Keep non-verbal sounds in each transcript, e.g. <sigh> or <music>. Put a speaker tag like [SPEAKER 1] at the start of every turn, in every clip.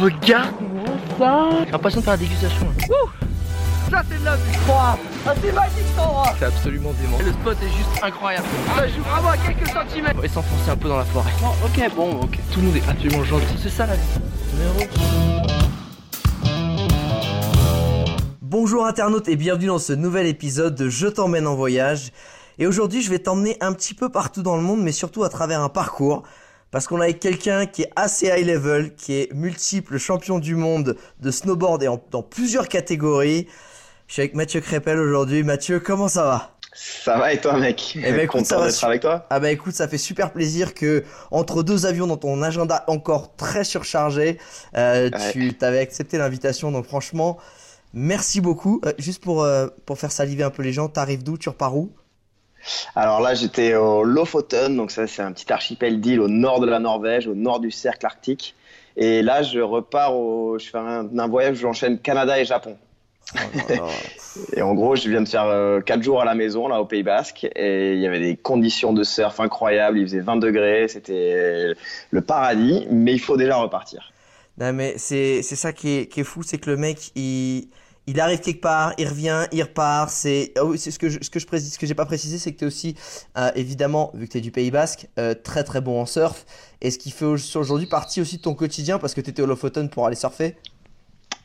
[SPEAKER 1] regarde-moi ça J'ai l'impression de faire la dégustation. là.
[SPEAKER 2] Ça c'est de la vie Ah c'est magique cet endroit
[SPEAKER 1] C'est absolument dément. Le spot est juste incroyable.
[SPEAKER 2] Ça joue vraiment à quelques centimètres
[SPEAKER 1] On va s'enfoncer un peu dans la forêt.
[SPEAKER 2] Ok bon ok
[SPEAKER 1] Tout le monde est absolument gentil. C'est ça la vie.
[SPEAKER 3] Bonjour internautes et bienvenue dans ce nouvel épisode de Je t'emmène en voyage. Et aujourd'hui je vais t'emmener un petit peu partout dans le monde mais surtout à travers un parcours. Parce qu'on a avec quelqu'un qui est assez high level, qui est multiple champion du monde de snowboard et en- dans plusieurs catégories. Je suis avec Mathieu Crépel aujourd'hui. Mathieu, comment ça va?
[SPEAKER 4] Ça va et toi mec?
[SPEAKER 3] Eh ben, écoute,
[SPEAKER 4] Content d'être
[SPEAKER 3] su-
[SPEAKER 4] avec toi?
[SPEAKER 3] Ah bah écoute, ça fait super plaisir que entre deux avions dans ton agenda encore très surchargé, euh, tu t'avais accepté l'invitation. Donc franchement, merci beaucoup. Euh, juste pour euh, pour faire saliver un peu les gens, t'arrives d'où? Tu repars où?
[SPEAKER 4] Alors là j'étais au Lofoten, donc ça c'est un petit archipel d'îles au nord de la Norvège, au nord du cercle arctique. Et là je repars au... Je fais un, un voyage où j'enchaîne Canada et Japon. <laughs> Et en gros je viens de faire 4 jours à la maison là au Pays Basque et il y avait des conditions de surf incroyables, il faisait 20 degrés, c'était le paradis, mais il faut déjà repartir.
[SPEAKER 3] Non mais c'est c'est ça qui est qui est fou, c'est que le mec il il arrive quelque part, il revient, il repart. C'est ah ce que je, ce que je précise, pas précisé, c'est que t'es aussi euh, évidemment vu que t'es du Pays Basque, euh, très très bon en surf. Et ce qui fait au- aujourd'hui partie aussi de ton quotidien parce que t'étais au Lofoten pour aller surfer.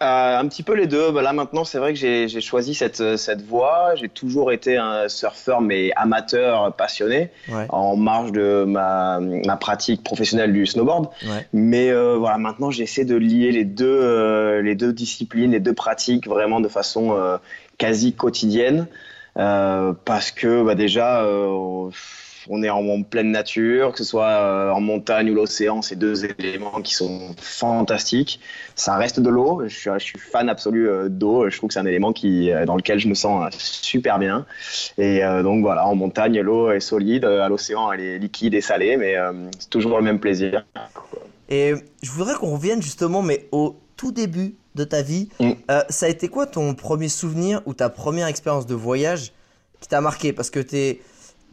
[SPEAKER 4] Euh, un petit peu les deux. Bah, là maintenant, c'est vrai que j'ai choisi cette, euh, cette voie. J'ai toujours été un surfeur, mais amateur, passionné,
[SPEAKER 3] Ouais.
[SPEAKER 4] en marge de ma, ma pratique professionnelle du snowboard.
[SPEAKER 3] Ouais.
[SPEAKER 4] Mais euh, voilà, maintenant, j'essaie de lier les deux, euh, les deux disciplines, les deux pratiques vraiment de façon euh, quasi quotidienne. Euh, parce que bah, déjà, euh, on est en, pleine nature, que ce soit euh, en montagne ou l'océan, c'est deux éléments qui sont fantastiques. Ça reste de l'eau, je suis, je suis fan absolu euh, d'eau, je trouve que c'est un élément qui, euh, dans lequel je me sens super bien. Et donc voilà, en montagne, l'eau est solide, à l'océan, elle est liquide et salée, mais c'est toujours le même plaisir.
[SPEAKER 3] Et je voudrais qu'on revienne justement, mais au tout début de ta vie,
[SPEAKER 4] Mm.
[SPEAKER 3] euh, ça a été quoi ton premier souvenir ou ta première expérience de voyage qui t'a marqué? Parce que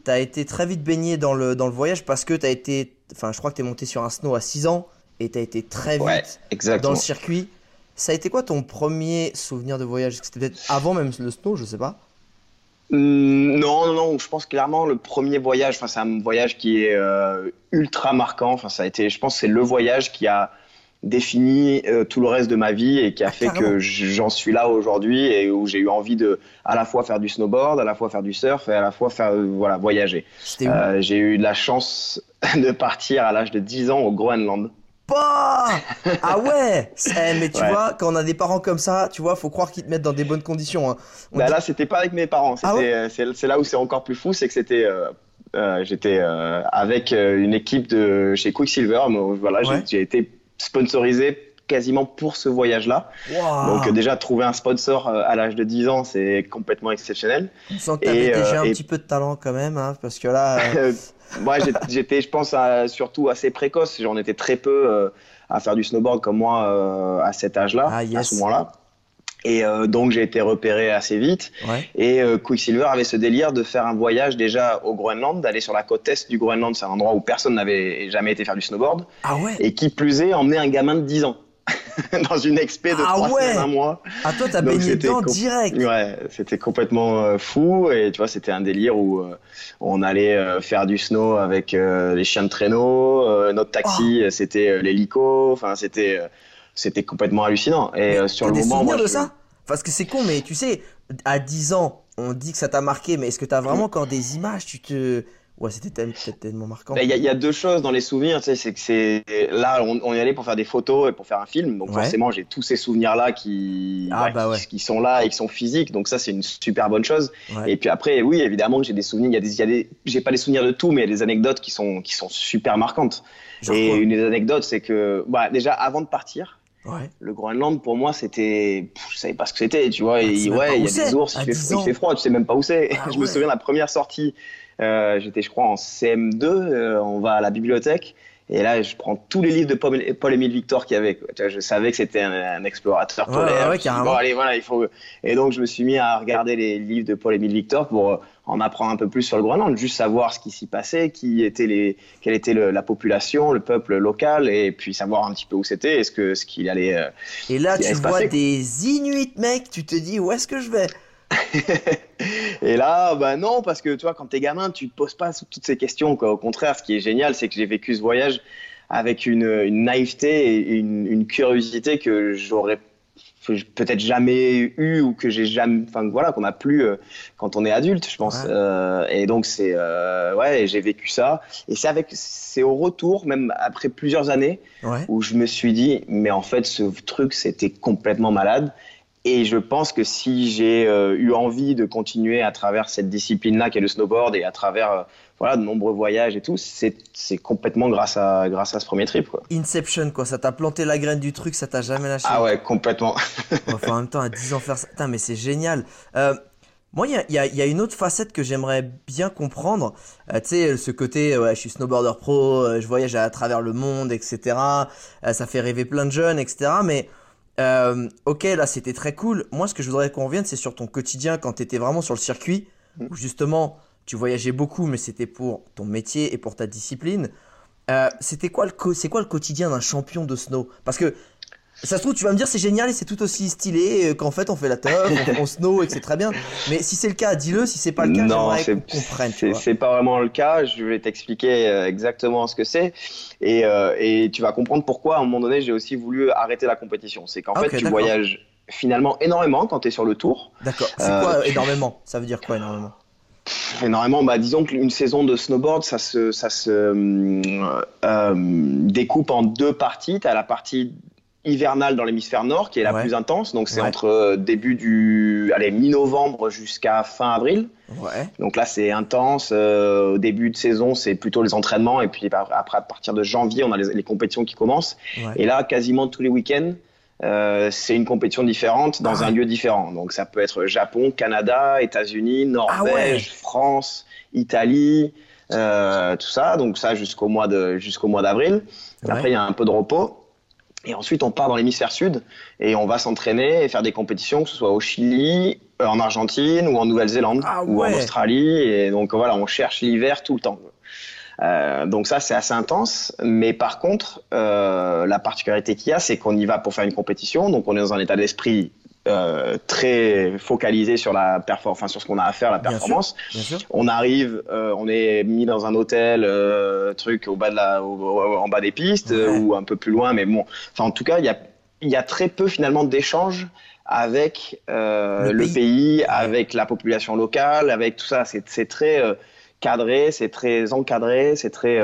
[SPEAKER 3] t'es, t'as été très vite baigné dans le, dans le voyage parce que t'as été, enfin, je crois que t'es monté sur un snow à 6 ans et t'as été très vite
[SPEAKER 4] Ouais,
[SPEAKER 3] dans le circuit. Ça a été quoi ton premier souvenir de voyage? C'était peut-être avant même le snow, je sais pas.
[SPEAKER 4] Hum, Non, non, non. Je pense clairement le premier voyage. Enfin, c'est un voyage qui est euh, ultra marquant. Enfin, ça a été. Je pense c'est le voyage qui a défini euh, tout le reste de ma vie et qui a
[SPEAKER 3] Ah,
[SPEAKER 4] fait
[SPEAKER 3] carrément.
[SPEAKER 4] que j'en suis là aujourd'hui et où j'ai eu envie de à la fois faire du snowboard, à la fois faire du surf et à la fois faire euh, voilà voyager. Euh, j'ai eu de la chance <laughs> de partir à l'âge de 10 ans au Groenland.
[SPEAKER 3] Bah <laughs> ah ouais Eh, Mais tu
[SPEAKER 4] Ouais.
[SPEAKER 3] vois, quand on a des parents comme ça, tu vois, faut croire qu'ils te mettent dans des bonnes conditions. hein.
[SPEAKER 4] Bah
[SPEAKER 3] dit-
[SPEAKER 4] là, c'était pas avec mes parents.
[SPEAKER 3] Ah ouais
[SPEAKER 4] c'est, là où c'est encore plus fou, c'est que c'était, j'étais avec une équipe de chez Quicksilver. Voilà,
[SPEAKER 3] Ouais.
[SPEAKER 4] j'ai, été sponsorisé quasiment pour ce voyage-là.
[SPEAKER 3] Waouh.
[SPEAKER 4] Donc euh, déjà trouver un sponsor euh, à l'âge de 10 ans, c'est complètement exceptionnel.
[SPEAKER 3] On sent que
[SPEAKER 4] Et, euh,
[SPEAKER 3] déjà un
[SPEAKER 4] et-
[SPEAKER 3] petit peu de talent quand même, hein, parce que là, euh, <laughs>
[SPEAKER 4] moi, j'étais, je pense, à- surtout assez précoce. J'en étais très peu euh, à faire du snowboard comme moi euh, à cet âge-là,
[SPEAKER 3] Ah,
[SPEAKER 4] à ce moment-là. Et euh, donc j'ai été repéré assez vite.
[SPEAKER 3] ouais.
[SPEAKER 4] Et euh, Quicksilver avait ce délire de faire un voyage déjà au Groenland, d'aller sur la côte est du Groenland, c'est un endroit où personne n'avait jamais été faire du snowboard,
[SPEAKER 3] Ah ouais.
[SPEAKER 4] et qui plus est, emmener un gamin de 10 ans <laughs> dans une expé de
[SPEAKER 3] Ah
[SPEAKER 4] 3
[SPEAKER 3] ouais
[SPEAKER 4] semaines, un mois.
[SPEAKER 3] Ah toi t'as baigné dedans direct.
[SPEAKER 4] Ouais, c'était complètement euh, fou, et tu vois, c'était un délire où euh, on allait euh, faire du snow avec euh, les chiens de traîneau, euh, notre taxi, euh, c'était l'hélico, enfin, c'était euh, c'était complètement hallucinant. Et euh, sur le moment, moi,
[SPEAKER 3] de
[SPEAKER 4] je-
[SPEAKER 3] ça? Parce que c'est con, mais tu sais, à 10 ans, on dit que ça t'a marqué, mais est-ce que t'as vraiment encore des images? Tu te. Ouais, c'était tellement marquant.
[SPEAKER 4] Ben, Il y, a- il y a deux choses dans les souvenirs, tu sais, c'est que c'est là on, on y allait pour faire des photos et pour faire un film, donc
[SPEAKER 3] Ouais.
[SPEAKER 4] forcément j'ai tous ces souvenirs là qui,
[SPEAKER 3] Ah,
[SPEAKER 4] ouais,
[SPEAKER 3] bah
[SPEAKER 4] qui,
[SPEAKER 3] ouais.
[SPEAKER 4] qui sont là et qui sont physiques, donc ça c'est une super bonne chose. Et puis après, oui évidemment j'ai des souvenirs, il y a des, il y a des, j'ai pas les souvenirs de tout, mais il y a des anecdotes qui sont qui sont super marquantes.
[SPEAKER 3] Genre
[SPEAKER 4] et une des anecdotes, c'est que bah, déjà avant de partir.
[SPEAKER 3] Ouais.
[SPEAKER 4] Le Groenland, pour moi, c'était. Je savais pas ce que c'était, tu vois.
[SPEAKER 3] Ah, tu
[SPEAKER 4] et ouais, il y a des ours, il fait,
[SPEAKER 3] 10
[SPEAKER 4] il
[SPEAKER 3] ans.
[SPEAKER 4] fait froid, tu sais même pas où c'est.
[SPEAKER 3] Ah <laughs>
[SPEAKER 4] je me
[SPEAKER 3] ouais.
[SPEAKER 4] souviens, la première sortie, euh, j'étais, je crois, en CM2, euh, on va à la bibliothèque. Et là, je prends tous les livres de Paul- Paul-Émile Victor qu'il y avait. quoi. Tu vois, Je savais que c'était un, un explorateur
[SPEAKER 3] Ouais,
[SPEAKER 4] polaire.
[SPEAKER 3] ouais, carrément.
[SPEAKER 4] bon, allez, voilà, il faut. Et donc, je me suis mis à regarder les livres de Paul-Émile Victor pour euh, en apprendre un peu plus sur le Groenland, juste savoir ce qui s'y passait, qui était les, quelle était le- la population, le peuple local, et puis savoir un petit peu où c'était, est-ce que ce qu'il allait. euh,
[SPEAKER 3] Et là, tu vois
[SPEAKER 4] passer.
[SPEAKER 3] des Inuits, mec, tu te dis où est-ce que je vais? <laughs>
[SPEAKER 4] Et là, bah non, parce que tu vois, quand t'es gamin, tu te poses pas toutes ces questions. Quoi. Au contraire, ce qui est génial, c'est que j'ai vécu ce voyage avec une, une naïveté et une, une curiosité que j'aurais peut-être jamais eu ou que j'ai jamais, enfin voilà, qu'on a plus euh, quand on est adulte, je pense.
[SPEAKER 3] Ouais.
[SPEAKER 4] Euh, et donc c'est, euh, ouais, j'ai vécu ça. Et c'est avec, c'est au retour, même après plusieurs années,
[SPEAKER 3] Ouais.
[SPEAKER 4] où je me suis dit, mais en fait, ce truc, c'était complètement malade. Et je pense que si j'ai euh, eu envie de continuer à travers cette discipline-là, qui est le snowboard, et à travers euh, voilà, de nombreux voyages et tout, c'est complètement grâce à, grâce à ce premier trip. Quoi.
[SPEAKER 3] Inception, quoi. Ça t'a planté la graine du truc, ça t'a jamais lâché.
[SPEAKER 4] Ah ouais, complètement.
[SPEAKER 3] Enfin, en même temps, à 10 ans faire ça. Putain, mais c'est génial. Euh, moi, il y y y a une autre facette que j'aimerais bien comprendre. Euh, tu sais, ce côté, ouais, je suis snowboarder pro, je voyage à travers le monde, etc. Euh, ça fait rêver plein de jeunes, etc. Mais, euh, ok, là, c'était très cool. Moi, ce que je voudrais qu'on revienne, c'est sur ton quotidien quand tu étais vraiment sur le circuit, où justement, tu voyageais beaucoup, mais c'était pour ton métier et pour ta discipline. Euh, c'était quoi le co- c'est quoi le quotidien d'un champion de snow? Parce que ça se trouve, tu vas me dire c'est génial et c'est tout aussi stylé euh, qu'en fait on fait la teuf, on, <laughs> on snow et que c'est très bien. Mais si c'est le cas, dis-le. Si c'est pas le cas, j'aimerais
[SPEAKER 4] c'est
[SPEAKER 3] qu'on comprenne.
[SPEAKER 4] c'est- pas vraiment le cas. Je vais t'expliquer euh, exactement ce que c'est. Et, euh, et tu vas comprendre pourquoi, à un moment donné, j'ai aussi voulu arrêter la compétition. C'est qu'en fait, tu voyages finalement énormément quand tu es sur le tour.
[SPEAKER 3] D'accord. C'est
[SPEAKER 4] Euh,
[SPEAKER 3] quoi
[SPEAKER 4] tu-
[SPEAKER 3] énormément? Ça veut dire quoi énormément?
[SPEAKER 4] Énormément, bah, disons qu'une saison de snowboard, ça se, ça se euh, euh, découpe en deux parties. Tu as la partie hivernale dans l'hémisphère nord qui est la
[SPEAKER 3] Ouais.
[SPEAKER 4] plus intense, donc c'est
[SPEAKER 3] Ouais.
[SPEAKER 4] entre euh, début du allez, mi-novembre jusqu'à fin avril.
[SPEAKER 3] Ouais.
[SPEAKER 4] Donc là, c'est intense. Euh, au début de saison, c'est plutôt les entraînements. Et puis bah, après, à partir de janvier, on a les, les compétitions qui commencent.
[SPEAKER 3] Ouais.
[SPEAKER 4] Et là, quasiment tous les week-ends, euh, c'est une compétition différente dans
[SPEAKER 3] Ah
[SPEAKER 4] un lieu différent. Donc ça peut être Japon, Canada, États-Unis, Norvège,
[SPEAKER 3] Ah.
[SPEAKER 4] France, Italie, euh, tout ça. Donc ça jusqu'au mois de jusqu'au mois d'avril.
[SPEAKER 3] Ouais.
[SPEAKER 4] Après, il y a un peu de repos. Et ensuite, on part dans l'hémisphère sud et on va s'entraîner et faire des compétitions, que ce soit au Chili, euh, en Argentine ou en Nouvelle-Zélande
[SPEAKER 3] Ah
[SPEAKER 4] ou en. Australie. Et donc voilà, on cherche l'hiver tout le temps. Euh, donc ça, c'est assez intense. Mais par contre, euh, la particularité qu'il y a, c'est qu'on y va pour faire une compétition. Donc on est dans un état d'esprit euh, très focalisé sur la performance, enfin sur ce qu'on a à faire, la
[SPEAKER 3] Bien sûr.
[SPEAKER 4] performance.
[SPEAKER 3] Bien sûr.
[SPEAKER 4] On arrive, euh, on est mis dans un hôtel, euh, truc au bas de la, au- au- en bas des pistes euh,
[SPEAKER 3] Ouais.
[SPEAKER 4] ou un peu plus loin, mais bon. Enfin, en tout cas, il y a, il y a très peu finalement d'échanges avec euh,
[SPEAKER 3] Le
[SPEAKER 4] le,
[SPEAKER 3] pays.
[SPEAKER 4] pays. avec la population locale, avec tout ça. C'est très euh, cadré, c'est très encadré, c'est très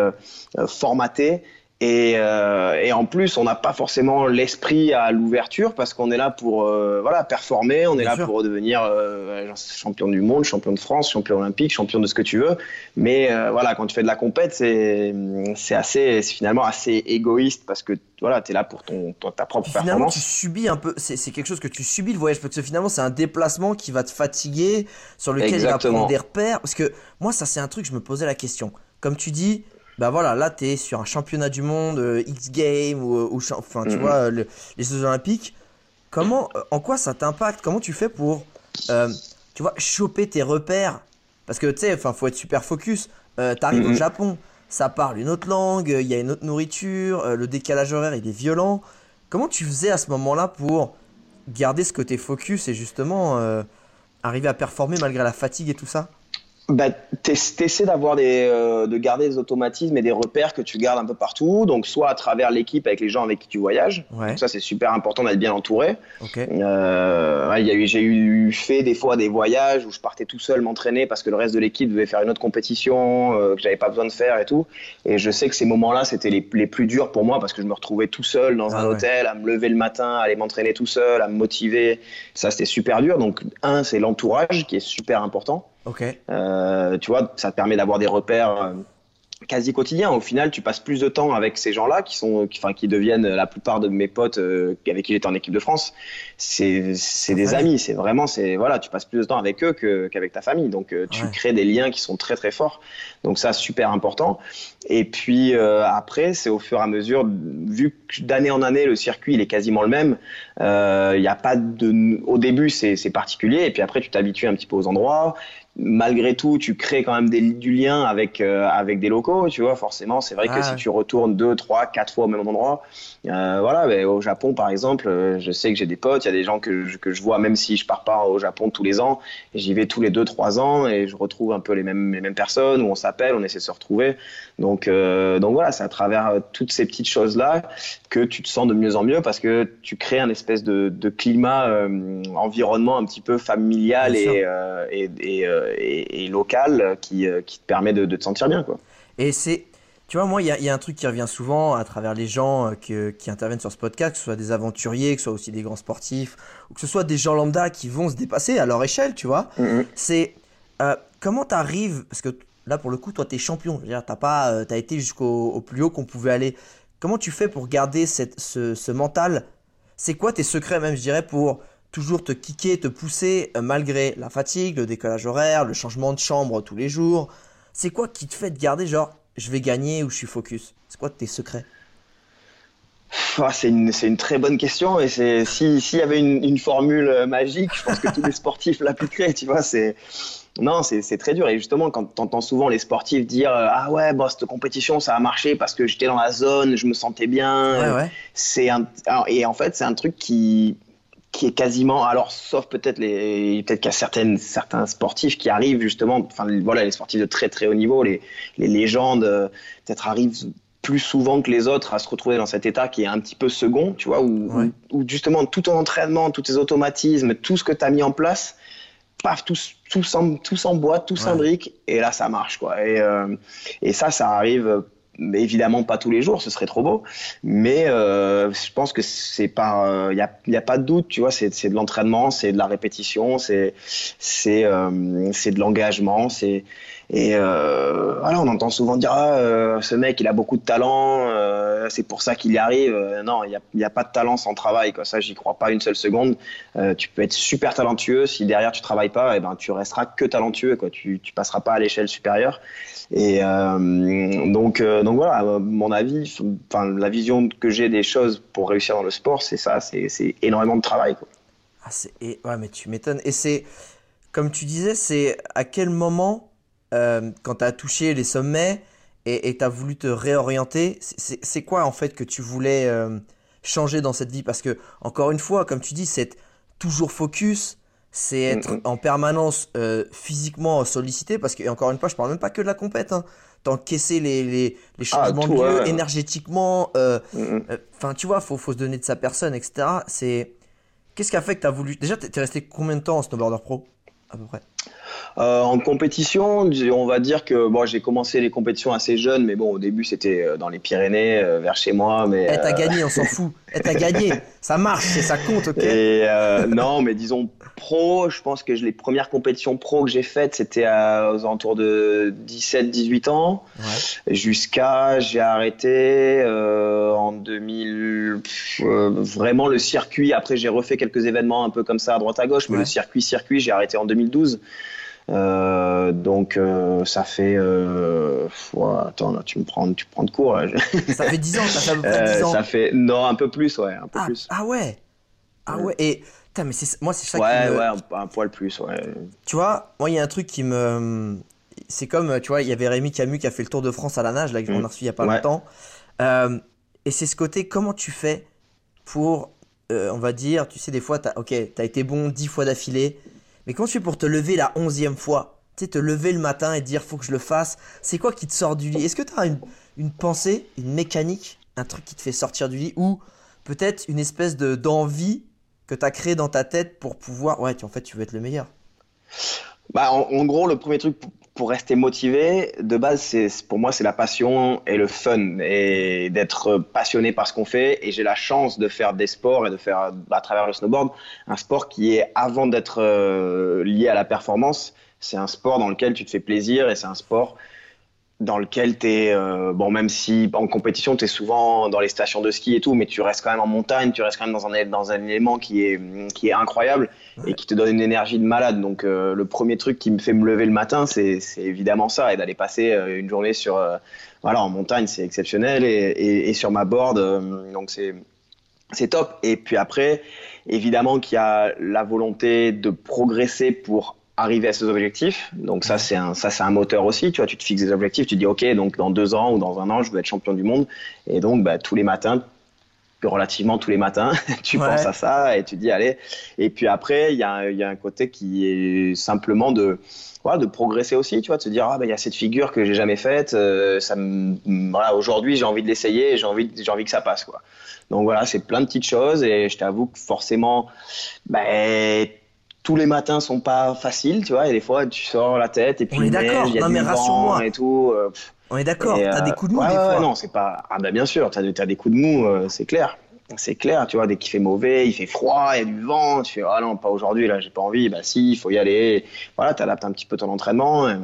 [SPEAKER 4] formaté. Et, euh, et en plus, on n'a pas forcément l'esprit à l'ouverture parce qu'on est là pour euh, voilà performer, on est
[SPEAKER 3] Bien
[SPEAKER 4] là
[SPEAKER 3] sûr.
[SPEAKER 4] pour devenir euh, champion du monde, champion de France, champion olympique, champion de ce que tu veux. Mais voilà, quand tu fais de la compète, c'est c'est assez, c'est finalement assez égoïste parce que voilà, tu es là pour ton, ton- ta propre
[SPEAKER 3] finalement, tu
[SPEAKER 4] performance.
[SPEAKER 3] subis un peu. C'est quelque chose que tu subis le voyage parce que finalement, c'est un déplacement qui va te fatiguer, sur lequel il va
[SPEAKER 4] Exactement.
[SPEAKER 3] prendre des repères. Parce que moi, ça, c'est un truc, je me posais la question. Comme tu dis, bah voilà, là, t'es sur un championnat du monde, euh, X Games ou, ou cha- enfin, tu
[SPEAKER 4] Mhm.
[SPEAKER 3] vois, euh, le- les Jeux Olympiques. Comment, euh, en quoi ça t'impacte? Comment tu fais pour, euh, tu vois, choper tes repères? Parce que tu sais, enfin, faut être super focus. Euh, T'arrives au
[SPEAKER 4] Mhm.
[SPEAKER 3] Japon, ça parle une autre langue, il y a une autre nourriture, euh, le décalage horaire il est violent. Comment tu faisais à ce moment-là pour garder ce côté focus et justement euh, arriver à performer malgré la fatigue et tout ça?
[SPEAKER 4] Bah, t'ess- t'essaies d'avoir des, euh, de garder des automatismes et des repères que tu gardes un peu partout. Donc, soit à travers l'équipe avec les gens avec qui tu voyages.
[SPEAKER 3] Ouais,
[SPEAKER 4] Donc ça, c'est super important d'être bien entouré.
[SPEAKER 3] ok.
[SPEAKER 4] Euh, ouais, il y a eu, j'ai eu fait des fois des voyages où je partais tout seul m'entraîner parce que le reste de l'équipe devait faire une autre compétition euh, que j'avais pas besoin de faire et tout. Et je sais que ces moments-là, c'était les, les plus durs pour moi parce que je me retrouvais tout seul dans
[SPEAKER 3] Ah
[SPEAKER 4] un
[SPEAKER 3] ouais.
[SPEAKER 4] hôtel, à me lever le matin, à aller m'entraîner tout seul, à me motiver. Ça, c'était super dur. Donc, un, c'est l'entourage qui est super important.
[SPEAKER 3] Ok.
[SPEAKER 4] Euh, tu vois, ça te permet d'avoir des repères euh, quasi quotidiens. Au final, tu passes plus de temps avec ces gens-là qui sont, qui, enfin, qui deviennent la plupart de mes potes euh, avec qui j'étais en équipe de France. C'est, c'est des amis. C'est vraiment, c'est voilà, tu passes plus de temps avec eux que, qu'avec ta famille. Donc, euh, tu
[SPEAKER 3] Ouais.
[SPEAKER 4] crées des liens qui sont très très forts. Donc ça, super important. Et puis euh, après, c'est au fur et à mesure, vu que d'année en année, le circuit il est quasiment le même. euh, Il y a pas de, au début, c'est, c'est particulier. Et puis après, tu t'habitues un petit peu aux endroits malgré tout, tu crées quand même des, du lien avec, euh, avec des locaux, tu vois, forcément. C'est vrai que si tu retournes deux, trois, quatre fois au même endroit, euh, voilà, mais au Japon, par exemple, euh, je sais que j'ai des potes, il y a des gens que je, que je vois, même si je pars pas au Japon tous les ans, j'y vais tous les deux, trois ans, et je retrouve un peu les mêmes, les mêmes personnes, où on s'appelle, on essaie de se retrouver. Donc, donc voilà, c'est à travers toutes ces petites choses-là que tu te sens de mieux en mieux, parce que tu crées un espèce de, de climat, environnement un petit peu familial et, et, et, et- et local qui, euh, qui te permet de, de te sentir bien, quoi.
[SPEAKER 3] Et c'est, tu vois, moi, il y a, il y a un truc qui revient souvent à travers les gens euh, que- qui interviennent sur ce podcast, que ce soit des aventuriers, que ce soit aussi des grands sportifs, ou que ce soit des gens lambda qui vont se dépasser à leur échelle, tu vois. C'est euh, comment t'arrives, parce que là, pour le coup, toi, t'es champion. T'as pas, euh, t'as été jusqu'au au plus haut qu'on pouvait aller. Comment tu fais pour garder cette, ce, ce mental? C'est quoi tes secrets, même, je dirais, pour toujours te kicker, te pousser, euh, malgré la fatigue, le décalage horaire, le changement de chambre tous les jours. C'est quoi qui te fait te garder, genre, je vais gagner ou je suis focus? C'est quoi tes secrets?
[SPEAKER 4] Ah, c'est une, c'est une très bonne question et c'est si s'il y avait une, une formule euh, magique, je pense que tous les sportifs l'appliqueraient, tu vois, c'est non, c'est c'est très dur. Et justement quand tu entends souvent les sportifs dire euh, ah ouais, bon cette compétition ça a marché parce que j'étais dans la zone, je me sentais bien,
[SPEAKER 3] Ouais, ouais.
[SPEAKER 4] c'est et en fait, c'est un truc qui qui est quasiment alors sauf peut-être les peut-être qu'il y a certaines certains sportifs qui arrivent justement enfin voilà les sportifs de très très haut niveau les les légendes euh, peut-être arrivent plus souvent que les autres à se retrouver dans cet état qui est un petit peu second tu vois où,
[SPEAKER 3] Ouais.
[SPEAKER 4] où, où justement tout ton entraînement tous tes automatismes tout ce que tu as mis en place paf tout tout s'em- tout s'emboîte tout
[SPEAKER 3] Ouais.
[SPEAKER 4] s'imbrique et là ça marche quoi et euh, et ça ça arrive mais évidemment pas tous les jours, ce serait trop beau. Mais euh, je pense que c'est pas, il y a, y a pas de doute, tu vois, c'est de l'entraînement, c'est de la répétition, c'est c'est euh, c'est de l'engagement, c'est et euh, voilà, on entend souvent dire ah, euh, ce mec il a beaucoup de talent, euh, c'est pour ça qu'il y arrive. Euh, non, il y a, pas de talent sans travail, quoi. Ça, j'y crois pas une seule seconde. Tu peux être super talentueux, si derrière tu travailles pas, et ben tu resteras que talentueux, quoi. Tu tu passeras pas à l'échelle supérieure. Et donc, donc voilà, mon avis, enfin la vision que j'ai des choses pour réussir dans le sport, c'est ça, c'est énormément de travail. Quoi.
[SPEAKER 3] Ah, et- Ouais, mais tu m'étonnes. Et c'est, comme tu disais, c'est à quel moment, euh, quand tu as touché les sommets et tu as voulu te réorienter, c'est- quoi en fait que tu voulais euh, changer dans cette vie? Parce que, encore une fois, comme tu dis, c'est être toujours focus, c'est être
[SPEAKER 4] Mhm.
[SPEAKER 3] en permanence euh, physiquement sollicité. Parce que, et encore une fois, je parle même pas que de la compète, hein. T'encaisser les, les, les
[SPEAKER 4] Ah,
[SPEAKER 3] changements
[SPEAKER 4] tout,
[SPEAKER 3] de lieu,
[SPEAKER 4] ouais,
[SPEAKER 3] énergétiquement,
[SPEAKER 4] Mm, mm.
[SPEAKER 3] Enfin, tu vois, faut, faut se donner de sa personne, etc. C'est. Qu'est-ce qui a fait que tu as voulu? Déjà, t'es t'es resté combien de temps en snowboarder pro À peu près?
[SPEAKER 4] Euh, en compétition, on va dire que bon, j'ai commencé les compétitions assez jeune, mais bon, au début c'était euh, dans les Pyrénées, euh, vers chez moi, mais
[SPEAKER 3] Eh, t'as gagné, on s'en fout. Eh, t'as gagné. <laughs> Ça marche, et ça compte, ok
[SPEAKER 4] Et non, mais disons pro, je pense que les premières compétitions pro que j'ai faites, c'était aux alentours de 17-18 ans.
[SPEAKER 3] Ouais.
[SPEAKER 4] Jusqu'à, j'ai arrêté en 2000, pff, euh, vraiment le circuit. Après, j'ai refait quelques événements un peu comme ça à droite à gauche, mais
[SPEAKER 3] Ouais.
[SPEAKER 4] le circuit, circuit, j'ai arrêté en 2012. Euh, donc euh, ça fait, euh, ouais, attends, là, tu me prends, tu prends de court. là.
[SPEAKER 3] Ça fait 10 ans, t'as fait à peu près 10 ans.
[SPEAKER 4] ça fait, non, un peu plus, ouais, un peu
[SPEAKER 3] ah,
[SPEAKER 4] plus.
[SPEAKER 3] ah ouais Ah ouais, et. Putain, mais moi, c'est ça
[SPEAKER 4] Ouais,
[SPEAKER 3] qui me.
[SPEAKER 4] ouais, un, un poil plus, ouais.
[SPEAKER 3] Tu vois, moi, il y a un truc qui me. C'est comme, tu vois, il y avait Rémi Camus qui a fait le Tour de France à la nage, là, qu'on
[SPEAKER 4] Mm.
[SPEAKER 3] a reçu il y a pas
[SPEAKER 4] Ouais.
[SPEAKER 3] longtemps. Et c'est ce côté, comment tu fais pour, on va dire, tu sais, des fois, t'as, ok, t'as été bon 10 fois d'affilée, mais comment tu fais pour te lever la 11e fois Tu sais, te lever le matin et dire, faut que je le fasse. C'est quoi qui te sort du lit? Est-ce que tu as une, pensée, une mécanique, un truc qui te fait sortir du lit ou peut-être une espèce de, d'envie que tu as créé dans ta tête pour pouvoir. Ouais, tu, en fait, tu veux être le meilleur?
[SPEAKER 4] Bah, en gros, le premier truc pour, rester motivé, de base, c'est pour moi, c'est la passion et le fun et d'être passionné par ce qu'on fait. Et j'ai la chance de faire des sports et de faire à travers le snowboard un sport qui est avant d'être euh, lié à la performance. C'est un sport dans lequel tu te fais plaisir et c'est un sport dans lequel tu es, euh, bon, même si en compétition, tu es souvent dans les stations de ski et tout, mais tu restes quand même en montagne, tu restes quand même dans un, dans un élément qui est, qui est incroyable et qui te donne une énergie de malade. Donc, euh, le premier truc qui me fait me lever le matin, c'est c'est évidemment ça, et d'aller passer euh, une journée sur, euh, voilà, en montagne, c'est exceptionnel, et, et, et sur ma board, euh, donc c'est c'est top. Et puis après, évidemment qu'il y a la volonté de progresser pour arriver à ces objectifs. Donc ça, c'est un, ça, c'est un moteur aussi. Tu vois, tu te fixes des objectifs, tu dis, OK, donc dans deux ans ou dans un an, je veux être champion du monde. Et donc, bah, tous les matins, relativement tous les matins, <laughs> tu
[SPEAKER 3] Ouais.
[SPEAKER 4] penses à ça et tu dis, allez. Et puis après, il y a, il y a un côté qui est simplement de, voilà, de progresser aussi, tu vois, de se dire, ah, bah, il y a cette figure que j'ai jamais faite. euh, ça me, voilà, aujourd'hui, j'ai envie de l'essayer et j'ai envie, j'ai envie que ça passe, quoi. Donc voilà, c'est plein de petites choses et je t'avoue que forcément, ben, tous les matins sont pas faciles, tu vois, et des fois tu sors la tête et puis
[SPEAKER 3] On est d'accord.
[SPEAKER 4] il y a
[SPEAKER 3] Non,
[SPEAKER 4] du
[SPEAKER 3] mais
[SPEAKER 4] vent
[SPEAKER 3] rassure-moi.
[SPEAKER 4] et tout. euh,
[SPEAKER 3] On est d'accord, t'as
[SPEAKER 4] euh,
[SPEAKER 3] des coups de mou
[SPEAKER 4] ouais,
[SPEAKER 3] des fois.
[SPEAKER 4] non, c'est pas. Ah bah bien sûr, t'as as des coups de mou, euh, c'est clair. C'est clair, tu vois, dès qu'il fait mauvais, il fait froid, il y a du vent, tu fais ah non, pas aujourd'hui, là, j'ai pas envie, bah si, il faut y aller. Voilà, t'adaptes un petit peu ton entraînement. et-